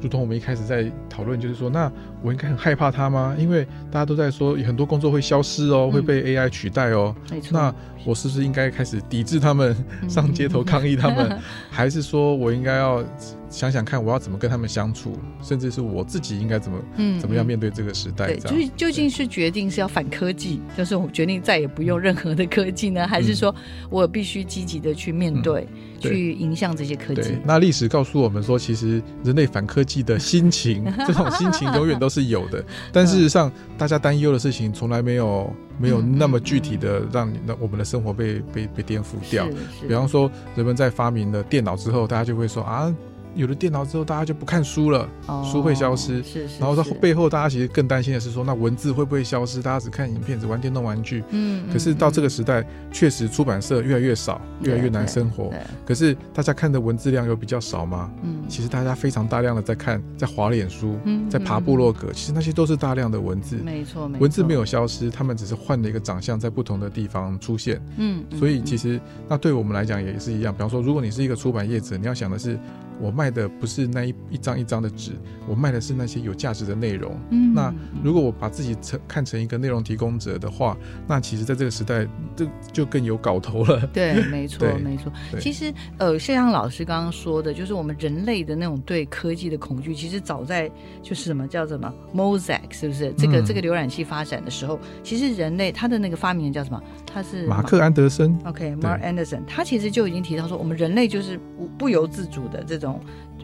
Speaker 4: 如同我们一开始在讨论，就是说，那我应该很害怕它吗？因为大家都在说有很多工作会消失哦，
Speaker 3: 嗯
Speaker 4: 会被 AI 取代哦，
Speaker 3: 没错，
Speaker 4: 那我是不是应该开始抵制他们，上街头抗议他们，还是说我应该要想想看我要怎么跟他们相处，甚至是我自己应该怎么
Speaker 3: 嗯
Speaker 4: 怎么样
Speaker 3: 嗯
Speaker 4: 面对这个时代？
Speaker 3: 对，就是究竟是决定是要反科技，就是我决定再也不用任何的科技呢，还是说我必须积极的去面对去影响这些科技，？
Speaker 4: 那历史告诉我们说，其实人类反科技的心情，这种心情永远都是有的。但事实上，大家担忧的事情从来没有没有
Speaker 3: 嗯
Speaker 4: 那么具体的让你那我们的生活被被被颠覆掉。比方说，人们在发明了电脑之后，大家就会说啊，有了电脑之后，大家就不看书了，
Speaker 3: 哦
Speaker 4: 书会消失
Speaker 3: 是是，
Speaker 4: 然后到背后，大家其实更担心的是说，那文字会不会消失？大家只看影片，只玩电动玩具。
Speaker 3: 嗯，
Speaker 4: 可是到这
Speaker 3: 个
Speaker 4: 个时代，确实出版社越来越少，越来越难生活。
Speaker 3: 对，
Speaker 4: 可是大家看的文字量有比较少吗？
Speaker 3: 嗯，
Speaker 4: 其实大家非常大量的在看，在滑脸书，
Speaker 3: 嗯
Speaker 4: 在爬部落格，其实那些都是大量的文字。
Speaker 3: 没错，没错
Speaker 4: 文字没有，消失，他们只是换了一个长相，在不同的地方出现。
Speaker 3: 嗯，
Speaker 4: 所以其
Speaker 3: 实
Speaker 4: 实那对我们来讲也是一样。比方说，如果你是一个出版业者，你要想的是，我卖的不是那一一张一张的纸，我卖的是那些有价值的内容。嗯那如果我把自己成看成一个内容提供者的话，那其实在这个时代，这就更有搞头了。
Speaker 3: 对，没错，没错。其实，呃，就像老师刚刚说的，就是我们人类的那种对科技的恐惧，其实早在就是什么叫什么 Mosaic，是不是？这个、
Speaker 4: 嗯
Speaker 3: 这个浏览器发展的时候，其实人类他的那个发明人叫什么？他是
Speaker 4: 马克安德森
Speaker 3: ，OK，Mark Anderson，他其实就已经提到说，我们人类就是不不由自主的这种，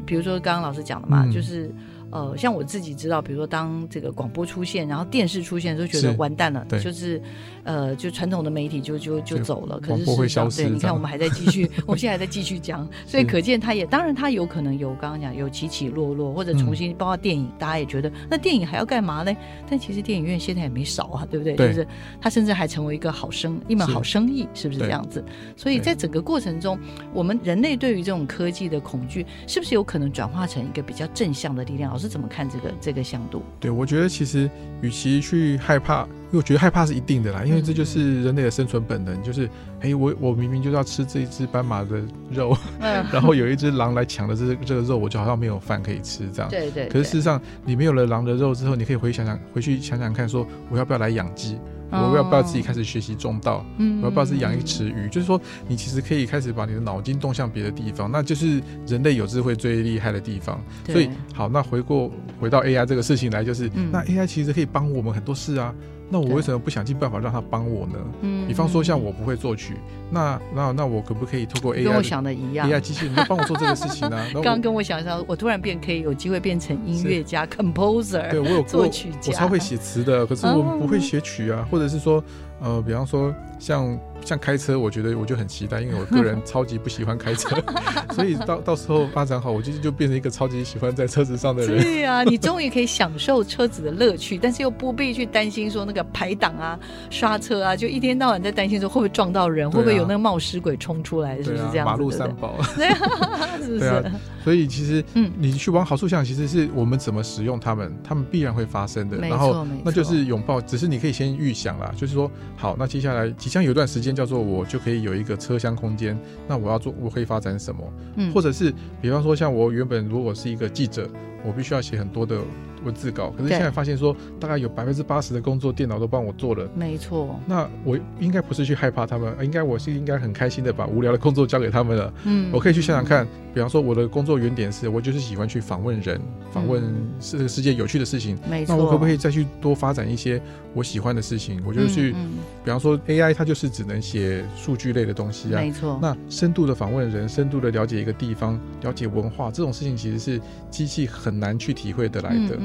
Speaker 3: 比如说刚刚老师讲的嘛，
Speaker 4: 嗯。
Speaker 3: 就是呃，像我自己知道，比如说当这个广播出现，然后电视出现，就觉得完蛋了，
Speaker 4: 对
Speaker 3: 就是呃，就传统的媒体就就就
Speaker 4: 就
Speaker 3: 走了，可是
Speaker 4: 消失
Speaker 3: 对你看我们还在继续，我们现在还在继续讲，所以可见它也当然它有可能有刚刚讲有起起落落，或者重新包括电影，大家也觉得那电影还要干嘛呢？但其实电影院现在也没少啊，对不对？
Speaker 4: 对
Speaker 3: 就是它甚至还成为一个好生一门好生意，是不是这样子？所以在整个过程中，我们人类对于这种科技的恐惧，是不是有可能转化成一个比较正向的力量？老师怎么看这个这个向度？
Speaker 4: 对我觉得其实与其去害怕，因为我觉得害怕是一定的啦，因为这就是人类的生存本能，就是哎，我我明明就要吃这一只斑马的肉，
Speaker 3: 嗯，
Speaker 4: 然后有一只狼来抢了这个这个肉，我就好像没有饭可以吃这样。
Speaker 3: 对对。
Speaker 4: 可是事实上，你没有了狼的肉之后，你可以回想想，回去想想看，说我要不要来养鸡？我要不要自己开始学习种稻？
Speaker 3: 嗯
Speaker 4: 我要不要自己养一池鱼？就是说，你其实可以开始把你的脑筋动向别的地方，那就是人类有智慧最厉害的地方。所以，好，那回过回到 AI 这个事情来，就是、
Speaker 3: 嗯
Speaker 4: 那 AI 其实可以帮我们很多事啊。那我为什么不想尽办法让他帮我呢？
Speaker 3: 嗯
Speaker 4: 比方说，像我不会作曲，那那那我可不可以透过 AI
Speaker 3: 跟我想的一样。
Speaker 4: AI 机器人来帮我做这个事情呢、然后
Speaker 3: 刚刚跟我想象，我突然变可以有机会变成音乐家 composer，
Speaker 4: 对我有
Speaker 3: 作曲家
Speaker 4: 我超会写词的，可是我
Speaker 3: 哦。
Speaker 4: 不会写曲啊，或者是说，呃，比方说像像开车，我觉得我就很期待，因为我个人超级不喜欢开车，所以到到时候发展好，我就就变成一个超级喜欢在车子上的人。
Speaker 3: 对呀、你终于可以享受车子的乐趣，但是又不必去担心说那个排档啊、刹车啊，就一天到晚在担心说会不会撞到人，
Speaker 4: 啊
Speaker 3: 会不会有那个冒失鬼冲出来，是不是这，样子？
Speaker 4: 马路三宝。
Speaker 3: 对 是不是？
Speaker 4: 所以其实，
Speaker 3: 嗯
Speaker 4: 你去往好处想，其实是我们怎么使用它们，它们必然会发生的。然后那就是拥抱，只是你可以先预想啦，就是说，好，那接下来即将有一段时间叫做我就可以有一个车厢空间，那我要做，我可以发展什么？
Speaker 3: 嗯
Speaker 4: 或者是比方说，像我原本如果是一个记者，我必须要写很多的文字稿，可是现在发现说，大概有百分之八十的工作电脑都帮我做了。
Speaker 3: 没错，
Speaker 4: 那我应该不是去害怕他们，呃应该我是应该很开心的把无聊的工作交给他们了。
Speaker 3: 嗯，
Speaker 4: 我可以去想想看，比方说我的工作原点是我就是喜欢去访问人，访问这个世界有趣的事情。
Speaker 3: 没错，
Speaker 4: 那我可不可以再去多发展一些我喜欢的事情？我就去，
Speaker 3: 嗯
Speaker 4: 比方说 AI 它就是只能写数据类的东西啊
Speaker 3: 嗯没。错，
Speaker 4: 那深度的访问人，深度的了解一个地方，了解文化，这种事情其实是机器很难去体会得来的。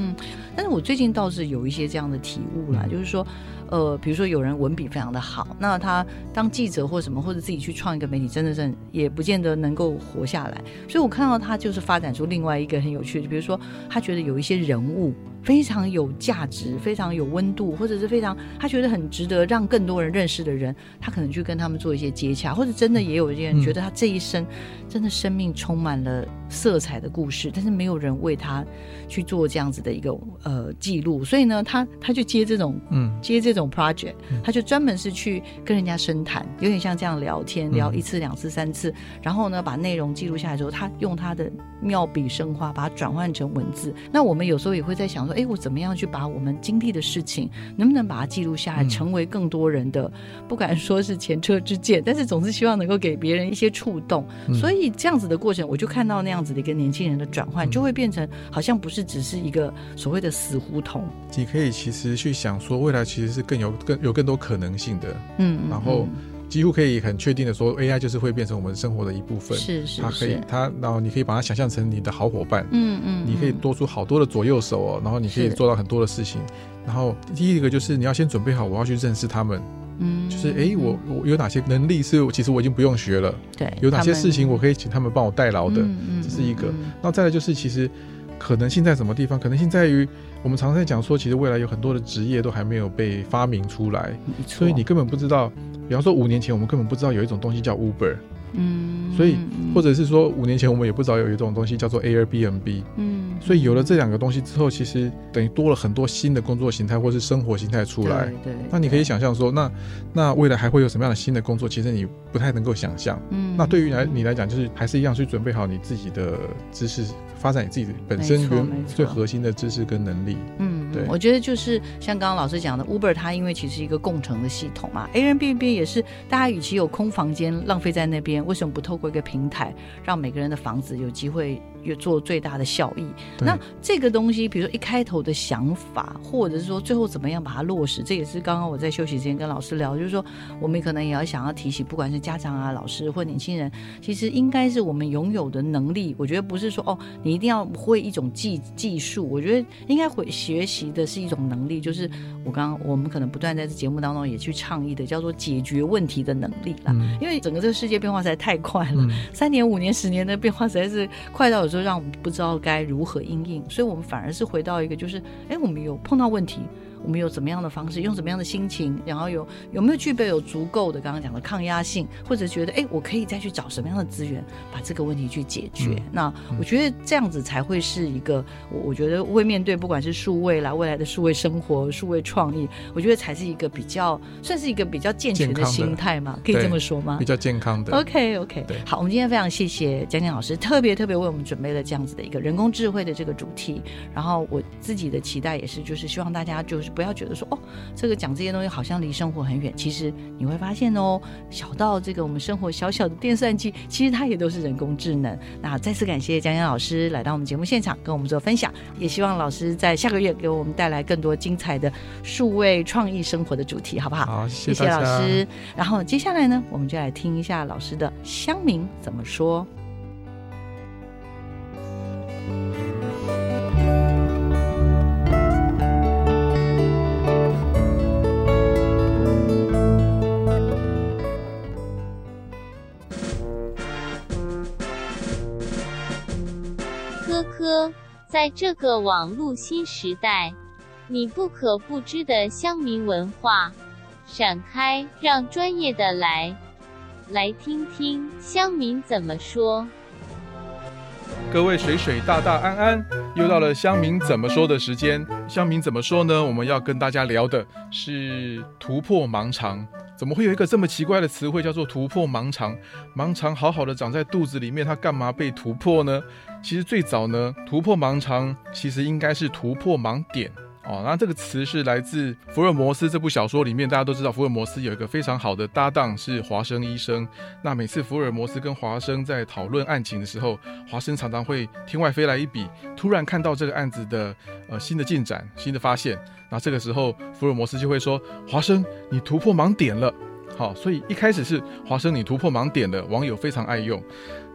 Speaker 3: 但是我最近倒是有一些这样的体悟啦，
Speaker 4: 嗯
Speaker 3: 就是说，呃，比如说有人文笔非常的好，那他当记者或什么，或者自己去创一个媒体，真的是也不见得能够活下来。所以我看到他就是发展出另外一个很有趣的，比如说他觉得有一些人物。非常有价值、非常有温度，或者是非常他觉得很值得让更多人认识的人，他可能去跟他们做一些接洽，或者真的也有一些人
Speaker 4: 嗯。
Speaker 3: 觉得他这一生真的生命充满了色彩的故事，但是没有人为他去做这样子的一个呃记录，所以呢，他他就接这种
Speaker 4: 嗯，
Speaker 3: 接这种 project，
Speaker 4: 嗯。
Speaker 3: 他就专门是去跟人家深谈，有点像这样聊天，
Speaker 4: 嗯。
Speaker 3: 聊一次、两次、三次，然后呢，把内容记录下来之后，他用他的妙笔生花把它转换成文字。那我们有时候也会在想说，哎，我怎么样去把我们经历的事情，能不能把它记录下来，
Speaker 4: 嗯。
Speaker 3: 成为更多人的，不敢说是前车之鉴，但是总是希望能够给别人一些触动。
Speaker 4: 嗯。
Speaker 3: 所以这样子的过程，我就看到那样子的一个年轻人的转换，
Speaker 4: 嗯。
Speaker 3: 就会变成好像不是只是一个所谓的死胡同。
Speaker 4: 你可以其实去想说，未来其实是更有更有更多可能性的，
Speaker 3: 嗯，嗯
Speaker 4: 然后
Speaker 3: 嗯
Speaker 4: 几乎可以很确定的说，AI 就是会变成我们生活的一部分。
Speaker 3: 是是
Speaker 4: 它可以，它然后你可以把它想象成你的好伙伴，
Speaker 3: 嗯嗯，
Speaker 4: 你可以
Speaker 3: 嗯
Speaker 4: 多出好多的左右手哦，然后你可以做到很多的事情。然后第一个就是你要先准备好，我要去认识他们，
Speaker 3: 嗯，
Speaker 4: 就是诶，我我有哪些能力是其实我已经不用学了，
Speaker 3: 对
Speaker 4: 有哪些事情我可以请他们帮我代劳的，
Speaker 3: 嗯嗯
Speaker 4: 这是一个。
Speaker 3: 嗯。
Speaker 4: 那再来就是其实可能性在什么地方？可能性在于我们常常在讲说，其实未来有很多的职业都还没有被发明出来，所以你根本不知道。比方说五年前我们根本不知道有一种东西叫 Uber，
Speaker 3: 嗯，
Speaker 4: 所以
Speaker 3: 嗯
Speaker 4: 或者是说五年前我们也不知道有一种东西叫做 Airbnb。
Speaker 3: 嗯，
Speaker 4: 所以有了这两个东西之后，其实等于多了很多新的工作形态或是生活形态出来。
Speaker 3: 对，对
Speaker 4: 那你可以想象说，那那未来还会有什么样的新的工作？其实你不太能够想象。
Speaker 3: 嗯
Speaker 4: 那对于来你来讲，就是还是一样去准备好你自己的知识，发展你自己本身原最核心的知识跟能力。
Speaker 3: 嗯，
Speaker 4: 对。
Speaker 3: 我觉得就是像刚刚老师讲的，Uber 它因为其实是一个共乘的系统嘛，Airbnb 也是大家与其有空房间浪费在那边，为什么不透过一个平台，让每个人的房子有机会有做最大的效益？那这个东西，比如说一开头的想法，或者是说最后怎么样把它落实，这也是刚刚我在休息时间跟老师聊，就是说我们可能也要想要提醒，不管是家长啊、老师或年轻人，其实应该是我们拥有的能力。我觉得不是说哦，你一定要会一种技技术，我觉得应该会学习的是一种能力，就是我刚刚我们可能不断在这节目当中也去倡议的，叫做解决问题的能力啦。
Speaker 4: 嗯
Speaker 3: 因为整个这个世界变化实在太快了，
Speaker 4: 嗯，
Speaker 3: 三年、五年、十年的变化实在是快到有时候让我们不知道该如何应应，所以我们反而是回到一个就是，哎，我们有碰到问题，我们有怎么样的方式，用怎么样的心情，然后有有没有具备有足够的刚刚讲的抗压性，或者觉得，哎，我可以再去找什么样的资源把这个问题去解决。
Speaker 4: 嗯
Speaker 3: 那我觉得这样子才会是一个，我我觉得会面对不管是数位啦，未来的数位生活、数位创意，我觉得才是一个比较算是一个比较健全的心态嘛，可以这么说吗
Speaker 4: 比？较健康的。
Speaker 3: OK OK，
Speaker 4: 对
Speaker 3: 好，我们今天非常谢谢江江老师，特别特别为我们准备了这样子的一个人工智慧的这个主题。然后我自己的期待也是，就是希望大家就是不要觉得说哦，这个讲这些东西好像离生活很远，其实你会发现哦，小到这个我们生活小小的电算机，其实它也都是人工智能。那再次感谢江江老师来到我们节目现场跟我们做分享，也希望老师在下个月给我们带来更多精彩的数位创意生活的主题，好不好？
Speaker 4: 好，
Speaker 3: 谢谢老。师。然后接下来呢，我们就来听一下老师的乡民怎么说。
Speaker 7: 在这个网络新时代，你不可不知的乡民文化，闪开，让专业的来，来听听乡民怎么说。
Speaker 4: 各位水水大大安安，又到了乡民怎么说的时间。乡民怎么说呢？我们要跟大家聊的是突破盲肠。怎么会有一个这么奇怪的词汇叫做突破盲肠？盲肠好好的长在肚子里面，它干嘛被突破呢？其实最早呢，突破盲肠其实应该是突破盲点。哦，那这个词是来自福尔摩斯这部小说里面，大家都知道福尔摩斯有一个非常好的搭档是华生医生。那每次福尔摩斯跟华生在讨论案情的时候，华生常常会天外飞来一笔，突然看到这个案子的呃新的进展、新的发现。那这个时候，福尔摩斯就会说：“华生，你突破盲点了。”好，所以一开始是华生你突破盲点的，网友非常爱用。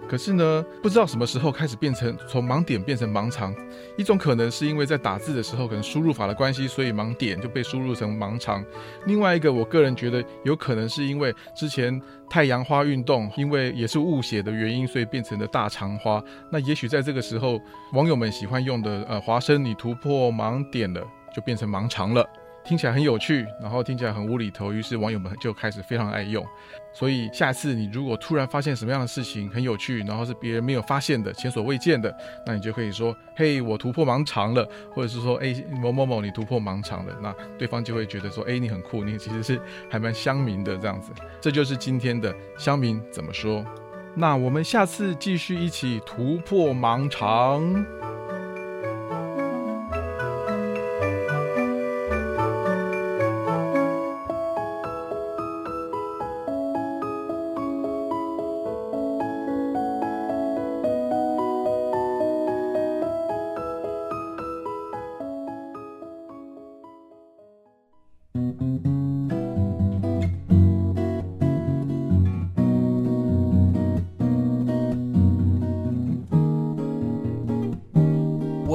Speaker 4: 可是呢，不知道什么时候开始变成从盲点变成盲肠。一种可能是因为在打字的时候，可能输入法的关系，所以盲点就被输入成盲肠。另外一个，我个人觉得有可能是因为之前太阳花运动，因为也是误写的原因，所以变成了大肠花。那也许在这个时候，网友们喜欢用的呃华生你突破盲点了，就变成盲肠了。听起来很有趣，然后听起来很无厘头，于是网友们就开始非常爱用。所以下次你如果突然发现什么样的事情很有趣，然后是别人没有发现的、前所未见的，那你就可以说：“嘿，我突破盲肠了。”或者是说：“哎，某某某，你突破盲肠了。”那对方就会觉得说：“哎，你很酷，你其实是还蛮乡民的这样子。”这就是今天的乡民怎么说。那我们下次继续一起突破盲肠。